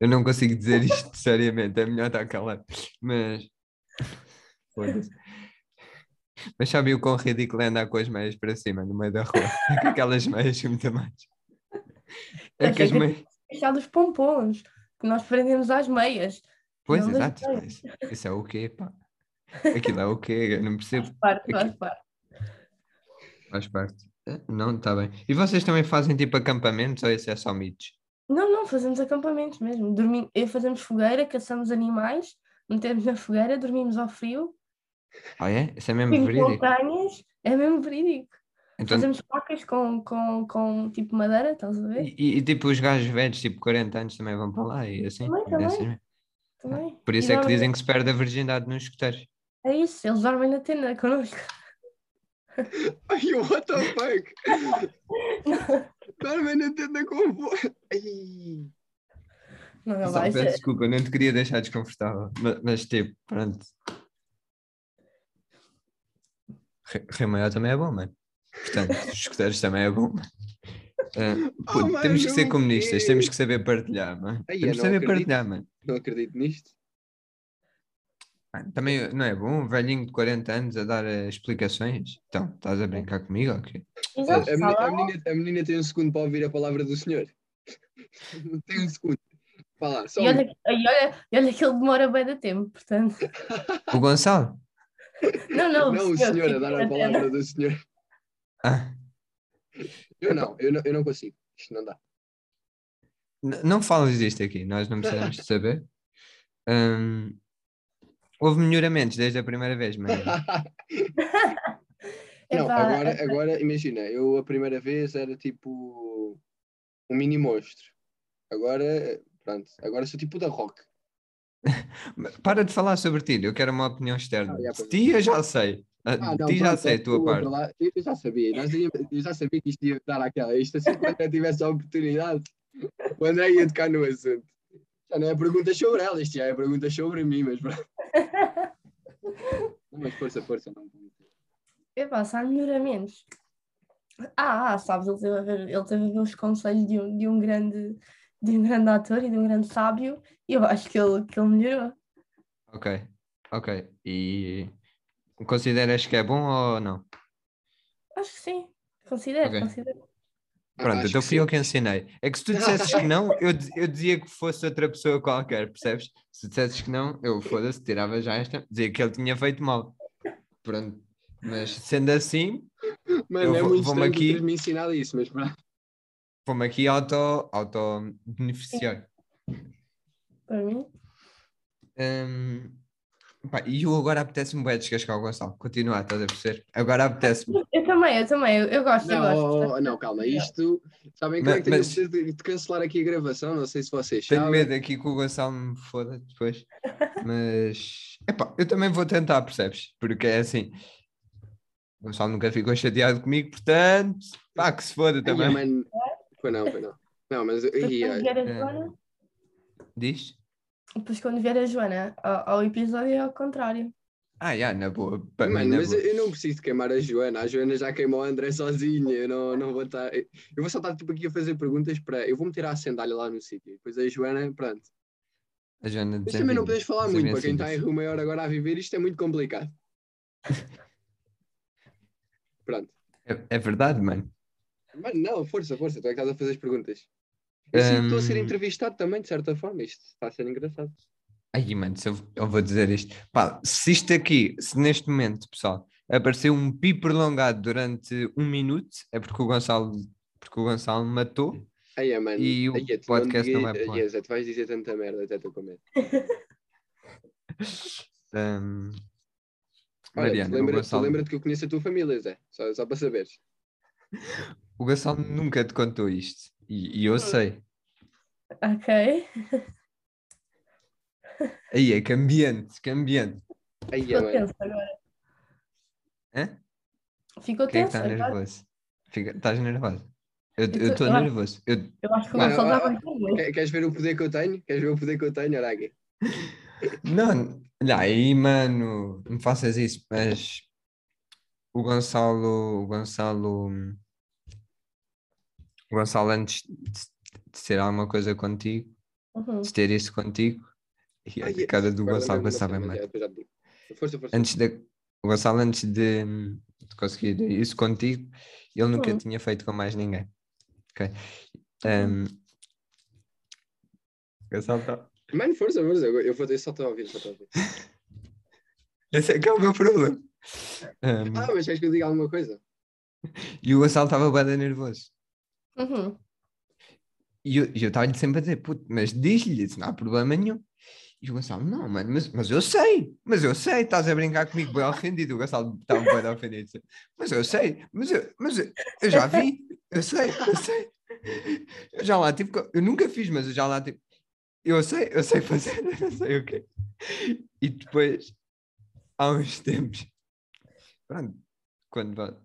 eu não consigo dizer isto seriamente, é melhor estar calado. Mas. Foda-se. Mas sabe o quão ridículo é andar com as meias para cima no meio da rua? É que aquelas meias são muito mais. É que Achei as que- meias. Deixar dos pompons, que nós prendemos às meias. Pois, não exato. Isso, é o quê, pá? Aquilo é o quê? Eu não percebo. Parte, faz parte. Faz parte. Eh, Não, está bem. E vocês também fazem tipo acampamentos ou isso é só mitos? Não, não, fazemos acampamentos mesmo. Dormi... eh, Fazemos fogueira, caçamos animais, metemos na fogueira, dormimos ao frio, Ah, é? Isso é mesmo subimos verídico? montanhas, é mesmo verídico. Então, Fazemos facas com, com, com tipo madeira, estás a ver? e, e- e, tipo os gajos velhos, tipo 40 anos, também vão para lá e assim? Também, também. assim. Também. Por E isso é que dormem- dizem que se perde a virgindade nos escuteiros. É isso, eles dormem na tenda connosco. Ai, what the fuck? Dorme na tenda com o Ai. Não, não Só vai peço ser. desculpa, não te queria deixar desconfortável. Mas, mas, tipo, pronto. Re- Rio Maior também é bom, mano. Portanto, os escuteiros também é bom. mano. Ah, puto, mano, temos que ser comunistas, quê? temos que saber partilhar, mano. Ai, eu Temos que saber acredito. partilhar, mano. Não acredito nisto. Mano, Também não é bom um velhinho de 40 anos a dar eh, explicações? Então, estás a brincar comigo ou quê? Exato, A, menina, a, a menina tem um segundo para ouvir a palavra do senhor. tem um segundo. Lá, só E um. olha, e, olha, e olha que ele demora bem de tempo, portanto. O Gonçalo? Não, não, Não, o senhor a fica dar a palavra do senhor. Ah, Eu não, eu não, eu não consigo. Isto não dá. n- não falas disto aqui, nós não precisamos de saber. Hum, houve melhoramentos desde a primeira vez, mas Não, agora, agora imagina, eu a primeira vez era tipo. um mini monstro. Agora, pronto, agora sou tipo o da Rock. Para de falar sobre ti, eu quero uma opinião externa. Ah, De pois é. ti eu já sei. Ah, Ah, não, ti já pronto, sei a tua tu, parte. lá, Eu já sabia, íamos- eu já sabia que isto ia dar aquela. Isto assim, quando eu tivesse a oportunidade, o André ia tocar no assunto. Já não é perguntas sobre ela, isto já é perguntas sobre mim, mas pronto. Mas força, força, não. Epá, se há melhoramentos. Ah, ah, sabes, ele teve a ver, ele teve a ver os conselhos de um, de um grande, de um grande ator e de um grande sábio, e eu acho que ele, que ele melhorou. Ok, ok. E consideras que é bom ou não? Acho que sim. Considero, Ok. considero. Pronto, então fui eu que ensinei. É que se tu dissesses que não, eu, eu dizia que fosse outra pessoa qualquer, percebes? Se dissesses que não, eu foda-se, tirava já esta, dizia que ele tinha feito mal. Pronto. Mas sendo assim, Mano, Eu é vou- muito estranho aqui- me ensinado isso, mas pronto. vou-me aqui auto, auto beneficiar. Para mim. Hum, pá, e eu agora apetece-me bem descascar o Gonçalo. Continuar, estás a perceber? Agora apetece-me. Eu também, eu também, eu, eu gosto, eu Não, gosto. oh, não, calma, isto. Sabem que Mas- é que tenho mas- de, de cancelar aqui a gravação? Não sei se vocês Tenho sabem. medo aqui que o Gonçalo me foda depois. Mas epá, eu também vou tentar, percebes? Porque é assim. O Gonçalo nunca ficou chateado comigo, portanto, pá, que se foda Ai, também. Foi não, foi não. Não, mas. Depois Ai, quando ai. vier a É. Joana, Diz? depois quando vier a Joana ao, ao episódio é ao contrário. Ah, já, na boa. Mano, na mas boa. eu não preciso queimar a Joana. A Joana já queimou a André sozinha. Eu não, não vou estar. Eu vou só estar tipo, aqui a fazer perguntas para. Eu vou meter a sandália lá no sítio. Depois a Joana, pronto. A Joana Mas também não desenvolve- podes falar muito. Para quem está em. Rio Maior agora a viver, isto é muito complicado. Pronto. É, é verdade, mano. Mano, não, força, força. Tu é que estás a fazer as perguntas. Eu sinto estou a ser entrevistado também, de certa forma. Isto está a ser engraçado. Ai, mano, se eu, eu vou dizer isto. Pá, se isto aqui, se neste momento, pessoal, apareceu um pi prolongado durante um minuto, é porque o Gonçalo, porque o Gonçalo matou. Aí é, mano. E o Aí é, podcast não diga- vai pro ar. Aí é, Zé, tu vais dizer tanta merda, até estou com medo. Hum, Olha, Mariana, lembra- Gonçalo, lembra-te que eu conheço a tua família, Zé. Só, só para saberes. o Gonçalo nunca te contou isto. E, e eu sei. Ok. Aí é que ambiente, que ambiente. Aí Ficou tenso agora. Hã? Ficou Quem é que tenso está nervoso? Fica- Estás nervoso? Eu estou nervoso. Eu, Eu acho que o Mano, Gonçalo está. Quer- Queres ver o poder que eu tenho? Queres ver o poder que eu tenho? Olha aqui. Não, olha aí, mano, não faças isso, mas o Gonçalo, o Gonçalo, o Gonçalo antes de, ser alguma coisa contigo, Uhum. de ter isso contigo, e a cara do Gonçalo passava da força. Antes o Gonçalo antes de, de conseguir isso contigo, ele nunca Hum. tinha feito com mais ninguém. Ok? Um, Gonçalo tá- Mano, força, força. Eu, eu, vou, eu só estou a ouvir, só estou a ouvir. Esse é que é o meu problema. Um, Ah, mas queres que eu diga alguma coisa? e o Gonçalo estava bem nervoso. Uhum. E eu eu estava-lhe sempre a dizer, puto, mas diz-lhe, isso não há problema nenhum. E o Gonçalo, não, mano, mas, mas eu sei, mas eu sei, estás a brincar comigo bem ofendido. O Gonçalo estava bem ofendido. Mas eu sei, mas eu, mas eu, eu já vi, eu sei, eu sei. Eu já lá tive, eu nunca fiz, mas eu já lá tive. Eu sei, eu sei fazer, eu sei o quê. E depois, há uns tempos, pronto, quando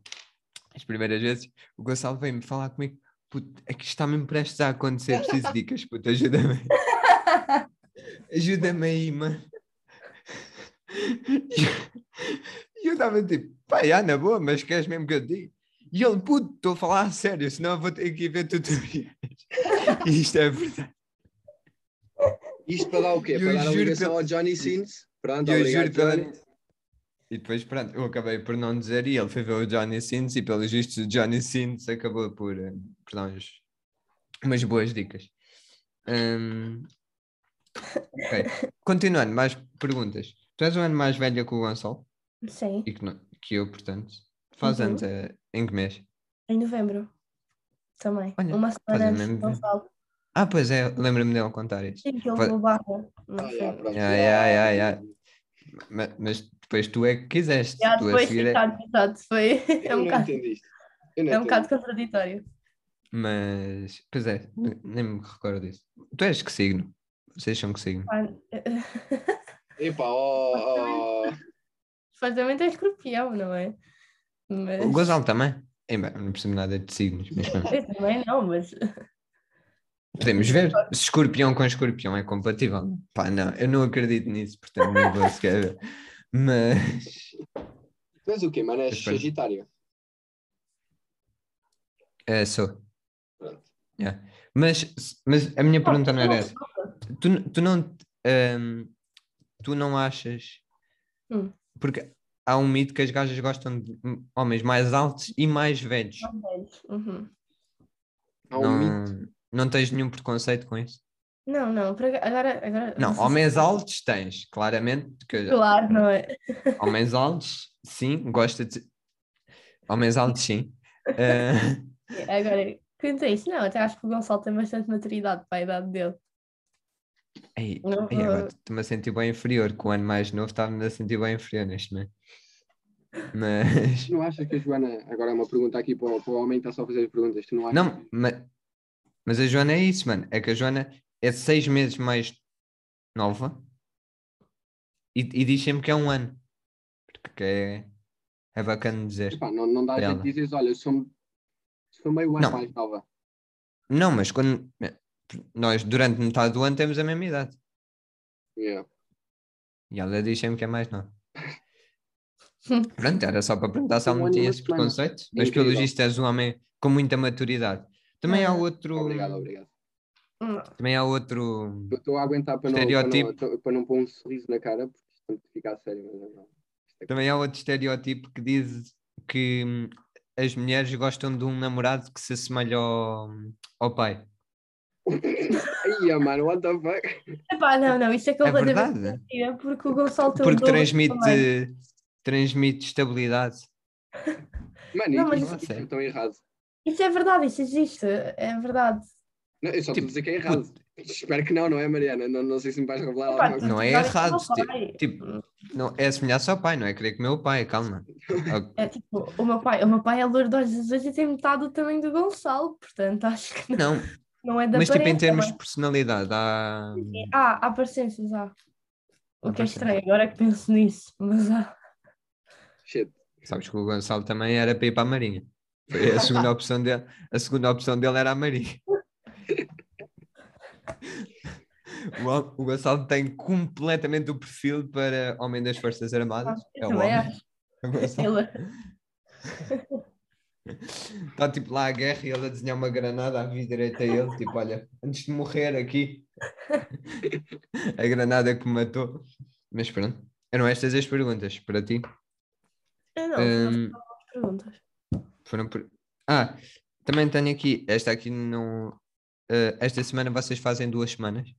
as primeiras vezes, o Gonçalo veio-me falar comigo, puto, é que está mesmo prestes a acontecer, preciso de dicas, puto, ajuda-me. Ajuda-me aí, mano. E eu- estava tipo, pá, já, na boa, mas queres mesmo que eu diga? E ele, puto, estou a falar a sério, senão eu vou ter que ir ver tutoriais. E isto é verdade. Isto para dar o quê? Eu Para dar a ligação pelo- ao Johnny Sins? Pronto, eu obrigado, juro pela... Johnny. E depois, pronto, eu acabei por não dizer e ele foi ver o Johnny Sins e pelos vistos o Johnny Sins acabou por, eh, por dar uns- umas boas dicas. Hum, ok, continuando, mais perguntas. Tu és um ano mais velha que o Gonçalo Sim, e que, não- que eu, portanto. Faz Uhum. anos eh, em que mês? em novembro. Também. Olha, Uma semana antes do. Gonçalo. Ah, pois é, lembro-me dele contar isso. Sim, que ele Fa- levou barra. Não Ah, sei. ya, ya, ya. Ma- Mas depois tu é que quiseste. Já, tu a depois, seguir é- exato, exato. Foi... É Eu um não bocado, é um bocado contraditório. Mas, pois é, ne- nem me recordo disso. Tu és que signo? Vocês são que signo? Pá, Epá, oh, oh. Supostamente é escorpião, não é? Mas... O Gonçalo também? Bem, não percebo nada de signos, mas pronto. Eu também não, mas Podemos ver se escorpião com escorpião é compatível. Pá, não, eu não acredito nisso, portanto não vou sequer ver. Mas Tu és o quê, mano? És. Sagitário. é, sou. Pronto. Yeah. Mas, mas a minha pergunta não era essa. Tu, tu não hum, tu não achas Hum. porque há um mito que as gajas gostam de homens mais altos e mais velhos. Uhum. Há um mito. Não, não tens nenhum preconceito com isso? Não, não, agora, agora Não, homens altos tens, claramente. Que Claro, não é? homens altos, sim, gosta de. Homens altos, sim. Ah, Agora, quanto a isso, não, até acho que o Gonçalo tem bastante maturidade para a idade dele. ei, Não, ei, agora estou-me a sentir bem inferior. Com o ano mais novo estava-me a sentir bem inferior neste momento. Mas. Tu não achas que a Joana. Agora é uma pergunta aqui para o, para o homem que está só a fazer as perguntas. Tu não achas Não, mas, mas a Joana é isso, mano. É que a Joana é seis meses mais nova e, e diz sempre que é um ano. Porque é, é bacana dizer. Epá, não, não dá a gente dizer, olha, eu sou, sou meio ano Não. mais nova. Não, mas quando nós durante metade do ano temos a mesma idade. Yeah. E ela diz sempre que é mais nova. Pronto, era só para perguntar se ela Um não tinha esse preconceito. Mas pelo visto és um homem com muita maturidade. Também há Ah, outro. Obrigado, obrigado. Não. Também há outro. Eu Estou a aguentar para não, para, Estereotipo. não, para não pôr um sorriso na cara, porque isto tem que ficar sério. Mas não. É Também há outro estereótipo que diz que hum, as mulheres gostam de um namorado que se assemelha ao, ao pai. Ai, mano, what the fuck? Epá, não, não, isso é É completamente verdade. mentira, porque o Gonçalo tem Porque transmite, também. transmite estabilidade. Mano, Não, isto, mas isso- é tão errado. Isso é verdade, isso existe, é verdade. Não, eu só estou Tipo, a dizer que é errado. Espero que não, não é, Mariana? Não, não sei se me vais revelar alguma coisa. Não é errado, que o meu pai- Tipo, não, é assemelhar-se ao pai, não é querer comer o pai, calma. É tipo, o meu pai, o meu pai é loiro de olhos azuis e tem metade do tamanho do Gonçalo, portanto acho que não, Não, não é da mas tipo em termos de personalidade, há. Ah, há parecenças, há. O que é estranho, agora é que penso nisso, mas há. Shit. Sabes que o Gonçalo também era para ir para a Marinha. Foi a segunda opção dele. A segunda opção dele era a Marinha. O, o Gonçalo tem completamente o perfil para homem das Forças Armadas. É o homem. está tipo lá à guerra e ele a desenhar uma granada à vir direita a ele. Tipo, olha, antes de morrer aqui, a granada que me matou. Mas pronto, eram estas as perguntas para ti. Eu não, não perguntas. Foram por... Ah, também tenho aqui, esta aqui não. eh, esta semana vocês fazem duas semanas.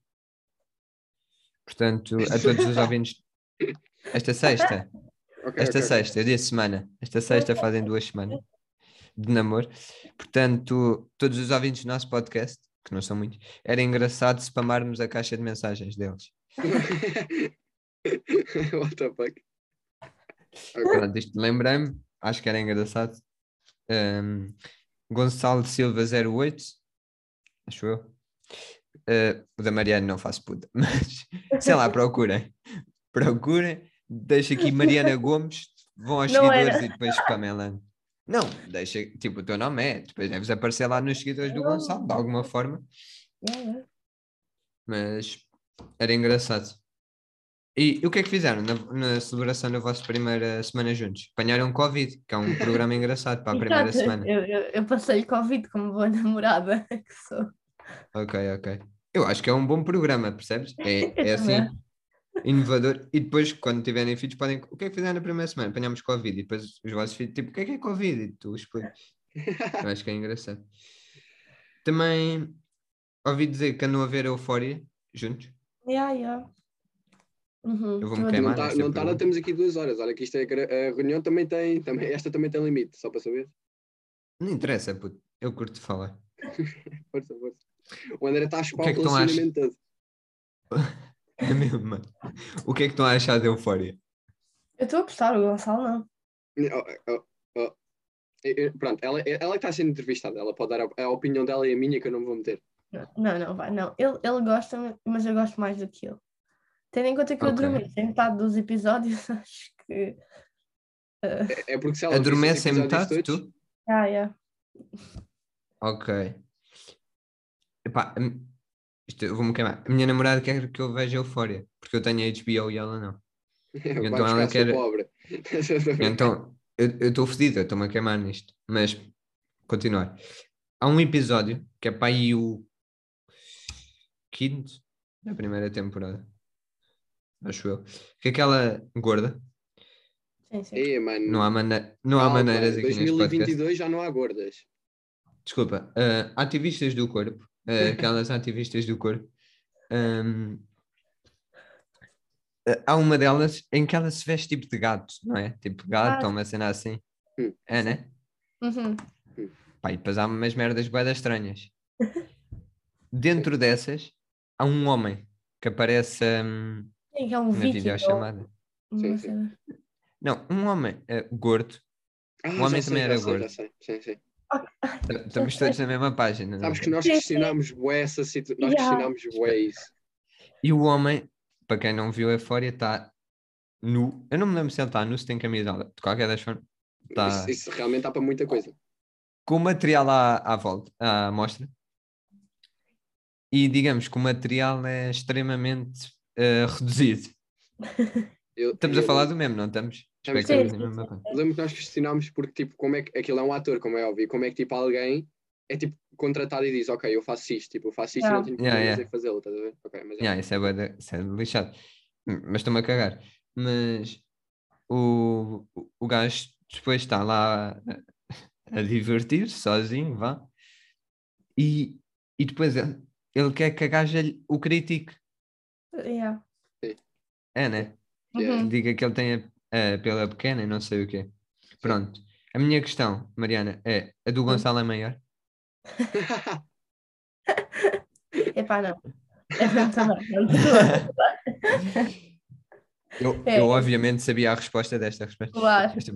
Portanto, a todos os ouvintes. Esta sexta, Ok, esta ok, ok. sexta, eu disse semana. Esta sexta fazem duas semanas de namoro. Portanto, todos os ouvintes do nosso podcast, que não são muitos, era engraçado spamarmos a caixa de mensagens deles. What the fuck? Pronto, isto lembrei-me, acho que era engraçado. Ahm, Gonçalo Silva 08, acho eu. Ah, o da Mariana não faço puta, mas sei lá, procurem. Procurem, deixa aqui Mariana Gomes, vão aos Não seguidores era. e depois Pamela. Não, deixa, tipo, o teu nome é, depois deves aparecer lá nos seguidores do. Gonçalo, de alguma forma, É, mas era engraçado. E o que é que fizeram na, na celebração da vossa primeira semana juntos? Apanharam Covid, que é um programa engraçado para a primeira Exato, semana. Eu, eu, eu passei Covid como boa namorada que sou. Ok, ok. Eu acho que é um bom programa, percebes? É, é assim, inovador. E depois, quando tiverem filhos, podem. O que é que fizeram na primeira semana? Apanhámos Covid. E depois os vossos filhos, tipo, o que é que é Covid? E tu explicas. Eu acho que é engraçado. Também ouvi dizer que andam a ver a Eufória juntos. Yeah, yeah. Uhum, Eu vou-me tô a queimar. Não está, não tá, pergunta. temos aqui duas horas. Olha que isto é a reunião também tem, também, esta também tem limite, só para saber. Não interessa, puto. Eu curto falar. Força, força. O André está a chupar que o, é que estão a relacionamento todo. É mesmo, mano. O que é que estão a achar de Eufória? Eu estou a gostar, o Gonçalo não. Oh, oh, oh. Eu- eu- Pronto, ela, ela que está sendo entrevistada, ela pode dar a, a opinião dela e a minha que eu não vou meter. Não, não, vai, não. Ele, ele gosta, mas eu gosto mais do que ele. Tendo em conta que eu Ok. adormeço em metade dos episódios, acho que. É, é porque se ela visse os Adormece em metade, todos- tu? Ah, yeah. Ok. Epá, isto eu vou-me queimar. A minha namorada quer que eu veja Eufória, porque eu tenho HBO e ela não. Vai Então ela quer- pobre. Então, eu estou fedido, eu estou-me a queimar nisto. Mas, continuar. Há um episódio que é para aí o quinto da primeira temporada. Acho eu. Que é aquela gorda. Sim, sim. Ei, mano, Não há, mana não há maneiras aqui neste podcast. 2022 já não há gordas. Desculpa, ah, ativistas do corpo, ah, aquelas ativistas do corpo, ahm, ah, há uma delas em que ela se veste tipo de gato, não é? Tipo gato Ah. uma cena assim. Hum. É, né? Uhum. Pá, e depois há umas merdas boedas estranhas. Dentro dessas, há um homem que aparece que é um na videochamada. ou Sim, sim. Não, um homem ah, gordo. Ah, O homem já também sei, era sei, gordo. sei. Sim, sim. Estamos todos na mesma página. não é? Sabes que nós questionámos bué essa situação. Nós Yeah. questionámos bué isso. E o homem, para quem não viu a Eufória, está nu. Eu não me lembro se ele está nu, se tem camisola. De qualquer das formas, está Isso, isso realmente dá para muita coisa. com o material à, à volta, à amostra. E digamos que o material é extremamente eh, reduzido. Eu, Estamos a eu- falar do mesmo, não estamos? Sim, sim, mesma página. eu lembro que nós questionámos porque, tipo, como é que aquilo é um ator, como é óbvio, como é que, tipo, alguém é, tipo, contratado e diz, ok, eu faço isto, tipo, eu faço isto e não Yeah. tenho Yeah, yeah. fazê-lo, estás a ver? Ok, mas é. Yeah, isso, é isso é lixado. Hum, Mas estou-me a cagar. Mas o, o- gajo depois está lá a, a divertir-se sozinho, vá. E, e depois ele, ele quer que a gaja lhe- o critique. Yeah. É, né? Yeah. Uhum. Diga que ele tem a pela pequena e não sei o quê. Pronto. A minha questão, Mariana, é: a do Gonçalo é maior? Epá, não. É mesmo também. não Eu, É. eu obviamente sabia a resposta desta resposta. Claro. Esta-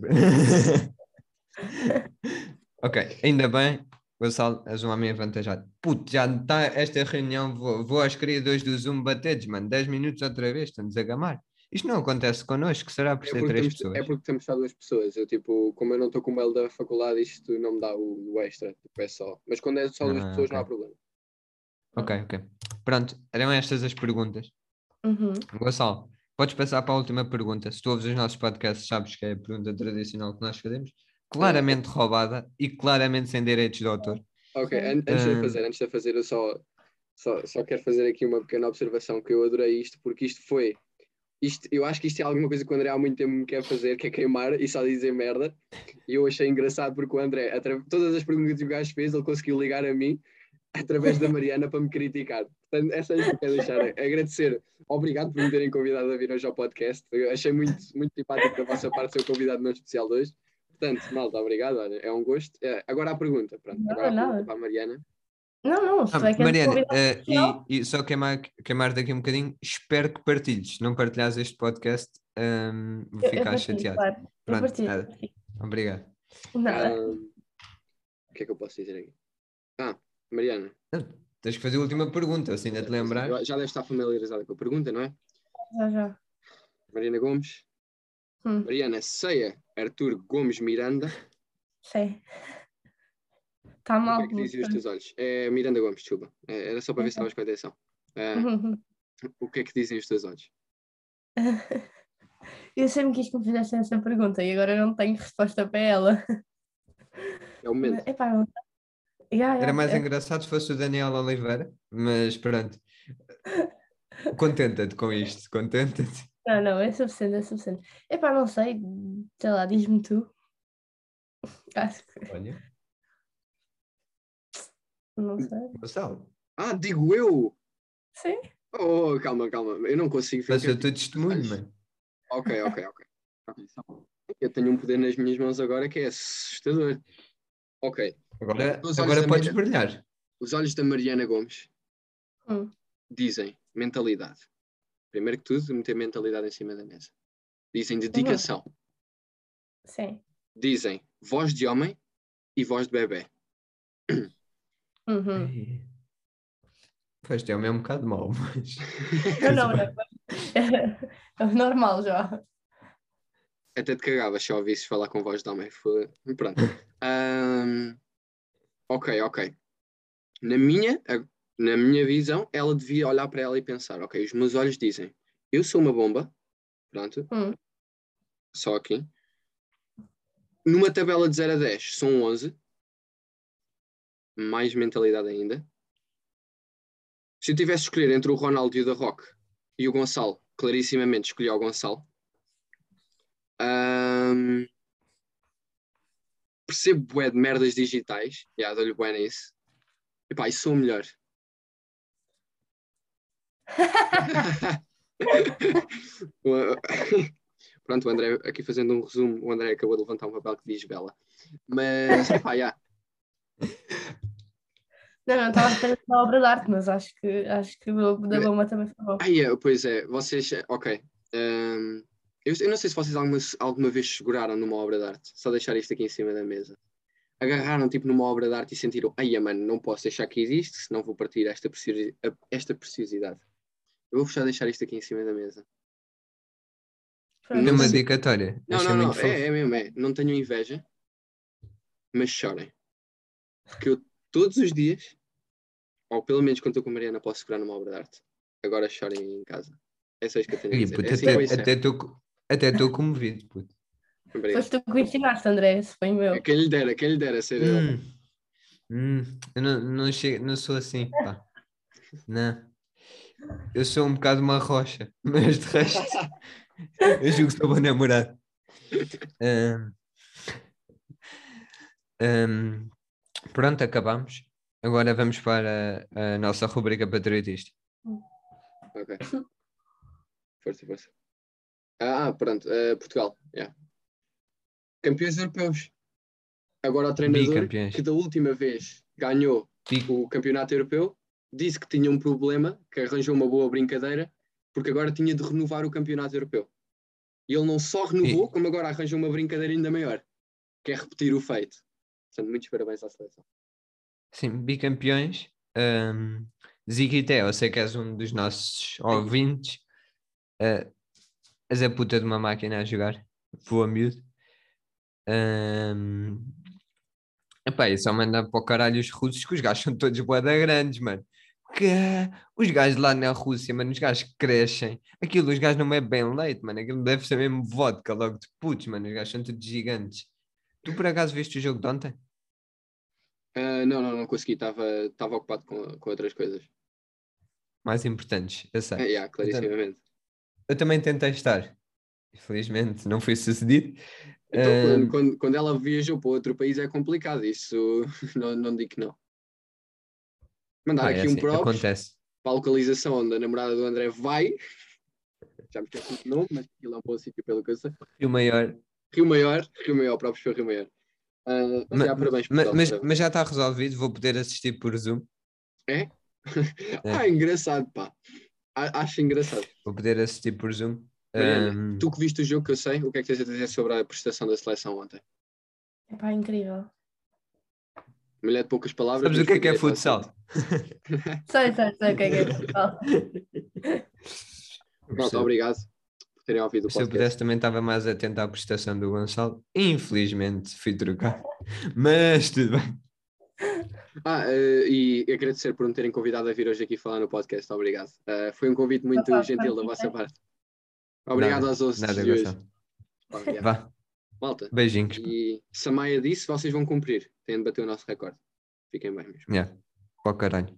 ok, ainda bem, Gonçalo, és um homem avantajado. Puto, já está esta reunião, vou, vou às criadores do Zoom bater mano, 10 minutos outra vez, estamos a gamar. Isto não acontece connosco, será por É ser três temos, pessoas? é porque temos só duas pessoas. Eu, tipo, como eu não estou com o mail da faculdade, isto não me dá o, o extra. Tipo, é só. Mas quando é só duas Ah, pessoas, não há problema. Ok, ok. Pronto, eram estas as perguntas. Uhum. Gonçalo, podes passar para a última pergunta. Se tu ouves os nossos podcasts, sabes que é a pergunta tradicional que nós fazemos. Claramente roubada e claramente sem direitos de autor. Ok, antes de Ah. fazer, antes de eu fazer, eu só, só, só quero fazer aqui uma pequena observação que eu adorei isto, porque isto foi. Isto, eu acho que isto é alguma coisa que o André há muito tempo me quer fazer, que é queimar e só dizer merda. E eu achei engraçado porque o André, todas as perguntas que o gajo fez, ele conseguiu ligar a mim através da Mariana para me criticar. Portanto, essa é que eu quero deixar. Agradecer. Obrigado por me terem convidado a vir hoje ao podcast. Eu achei muito, muito simpático da vossa parte ser o convidado não especial de hoje. Portanto, malta, obrigado. Olha, é um gosto. É, agora a pergunta. Pronto, agora a Nada, pergunta para a Mariana. Não, não, Ah, é que és Mariana, especial. e, e só queimar, queimar daqui um bocadinho, espero que partilhes. Se não partilhares este podcast, ahm, vou Eu- eu ficar partilho, chateado. claro. Pronto, partilho, nada. partilho. Obrigado. Nada. Ahm, o que é que eu posso dizer aqui? Ah, Mariana, Tens que fazer a última pergunta, se ainda te lembrar. já deve estar familiarizada com a pergunta, não é? Já, já. Mariana Gomes. Hum, Mariana Ceia Arthur Gomes Miranda. sei. Está O que mal. é que dizem os teus olhos? É Miranda Gomes, desculpa. É, era só para ver se estavas com atenção. Uhum. o que é que dizem os teus olhos? Eu sempre quis que me fizessem essa pergunta e agora eu não tenho resposta para ela. É o momento. Epá, não- Ya, ya, Era mais é- engraçado se fosse o Daniel Oliveira, mas pronto. Contenta-te com isto, contenta-te. Não, não, é suficiente, é suficiente. Epá, não sei, sei lá, diz-me tu. Acho que Olha, não sei. Gonçalo, Ah, digo eu! Sim. Oh, calma, calma. Eu não consigo ver. o passa que o é que- teu testemunho, mano. Ok, ok, ok. Ok, só- Eu tenho um poder nas minhas mãos agora que é assustador. Ok. Agora, agora podes Mira- brilhar. Os olhos da Mariana Gomes Hum. dizem mentalidade. Primeiro que tudo, meter mentalidade em cima da mesa. Dizem dedicação. Sim. Dizem voz de homem e voz de bebê. Uhum. Ai. Pois o mesmo um bocado mau, mas. Não, não, não. É normal já. Até te cagava se ouvisses falar com voz de homem. Foi... Pronto. Ahm, ok, ok. Na minha, na minha visão, ela devia olhar para ela e pensar: ok, os meus olhos dizem, eu sou uma bomba. Pronto. Hum. Só aqui. Numa tabela de 0 a 10, são 11. Mais mentalidade ainda. Se eu tivesse de escolher entre o Ronaldo e o da Rock e o Gonçalo, clarissimamente escolhi o Gonçalo. Ahm, percebo bué de merdas digitais. Já, dou-lhe bué nisso. Epá, e sou o melhor. Pronto, o André, aqui fazendo um resumo, o André acabou de levantar um papel que diz Bela. Mas, epá, já. Não, não, estava a fazer a obra de arte, mas acho que, acho que o da Loma também foi bom. Ah, yeah, pois é, vocês, ok. Ahm, eu, eu não sei se vocês alguma, alguma vez seguraram numa obra de arte, só deixar isto aqui em cima da mesa. Agarraram tipo numa obra de arte e sentiram, ai mano, não posso deixar que existe, senão vou partir esta, preciosi- esta preciosidade. Eu vou já deixar isto aqui em cima da mesa. Pronto. Não Numa dedicatória. Não, não, não, fofo. é, é mesmo, é. Não tenho inveja, mas chorem. Porque eu todos os dias, ou pelo menos quando estou com a Mariana, posso segurar numa obra de arte. Agora chorem em casa. É só isso que eu tenho a dizer. puto, É assim até até estou até estou comovido, puto. Foste tu que me ensinaste, André, esse foi meu. É Quem lhe dera, quem lhe dera ser. Hum, hum, eu não, não, chego, não sou assim, pá. Não. Eu sou um bocado uma rocha, mas de resto, eu julgo que sou bom namorado. Ahm, ahm, pronto, acabamos. Agora vamos para a, nossa rubrica patriotista. Ok. Força, força. Ah, pronto. eh, Portugal. yeah. Campeões europeus. Agora o treinador que da última vez ganhou Bi- o campeonato europeu disse que tinha um problema, que arranjou uma boa brincadeira, porque agora tinha de renovar o campeonato europeu. E ele não só renovou, E- como agora arranjou uma brincadeira ainda maior, que é repetir o feito. Portanto, muitos parabéns à seleção. Sim, bicampeões. Um, Ziquité, eu sei que és um dos nossos ouvintes. Uh, és a puta de uma máquina a jogar. Voa miúdo. Um, epá, e só mandar para o caralho os russos, que os gajos são todos boada grandes, mano. Que os gajos lá na Rússia, mano, os gajos crescem. Aquilo, os gajos não bebem leite, mano. Aquilo deve ser mesmo vodka logo de putos, mano. Os gajos são todos gigantes. Tu por acaso viste o jogo de ontem? Ah, não, não, não consegui, estava ocupado com, com outras coisas. Mais importantes, eu sei. Ah, yeah, clarissimamente. Eu também tentei estar. Infelizmente não foi sucedido. Então, Ahm, quando, quando, ela viajou para outro país é complicado, isso não, não digo que não. Mandar é aqui um assim, props acontece. para a localização onde a namorada do André vai. Já me esqueci o nome, mas aquilo é um bom sítio pelo que eu sei. E o maior. Rio Maior, Rio Maior, próprios para Rio Maior. Ah, mas, Ma- já, parabéns, mas, parabéns. mas já está resolvido, vou poder assistir por Zoom. É. ah, engraçado, pá. Acho engraçado. Vou poder assistir por Zoom. Mariana, Ahm, Tu que viste o jogo que eu sei, o que é que tens a dizer sobre a prestação da seleção ontem? Epá, incrível. Mulher de poucas palavras. sabes o mas que é que é futsal? Sei, sei, sei o que é que é futebol. Pronto, obrigado por terem ouvido o Se eu podcast. pudesse também estava mais atento à prestação do Gonçalo. Infelizmente fui trocar. Mas tudo bem. Ah, eh, e agradecer por me terem convidado a vir hoje aqui falar no podcast. Obrigado. Eh, foi um convite muito Opa, gentil da vossa bem. parte. Obrigado Nada, aos ouvintes Nada, de hoje. Gonçalo. Obrigado. Vá, Malta. beijinhos. E se a Maia disse, vocês vão cumprir. Têm de bater o nosso recorde. Fiquem bem mesmo. Yeah. O caralho.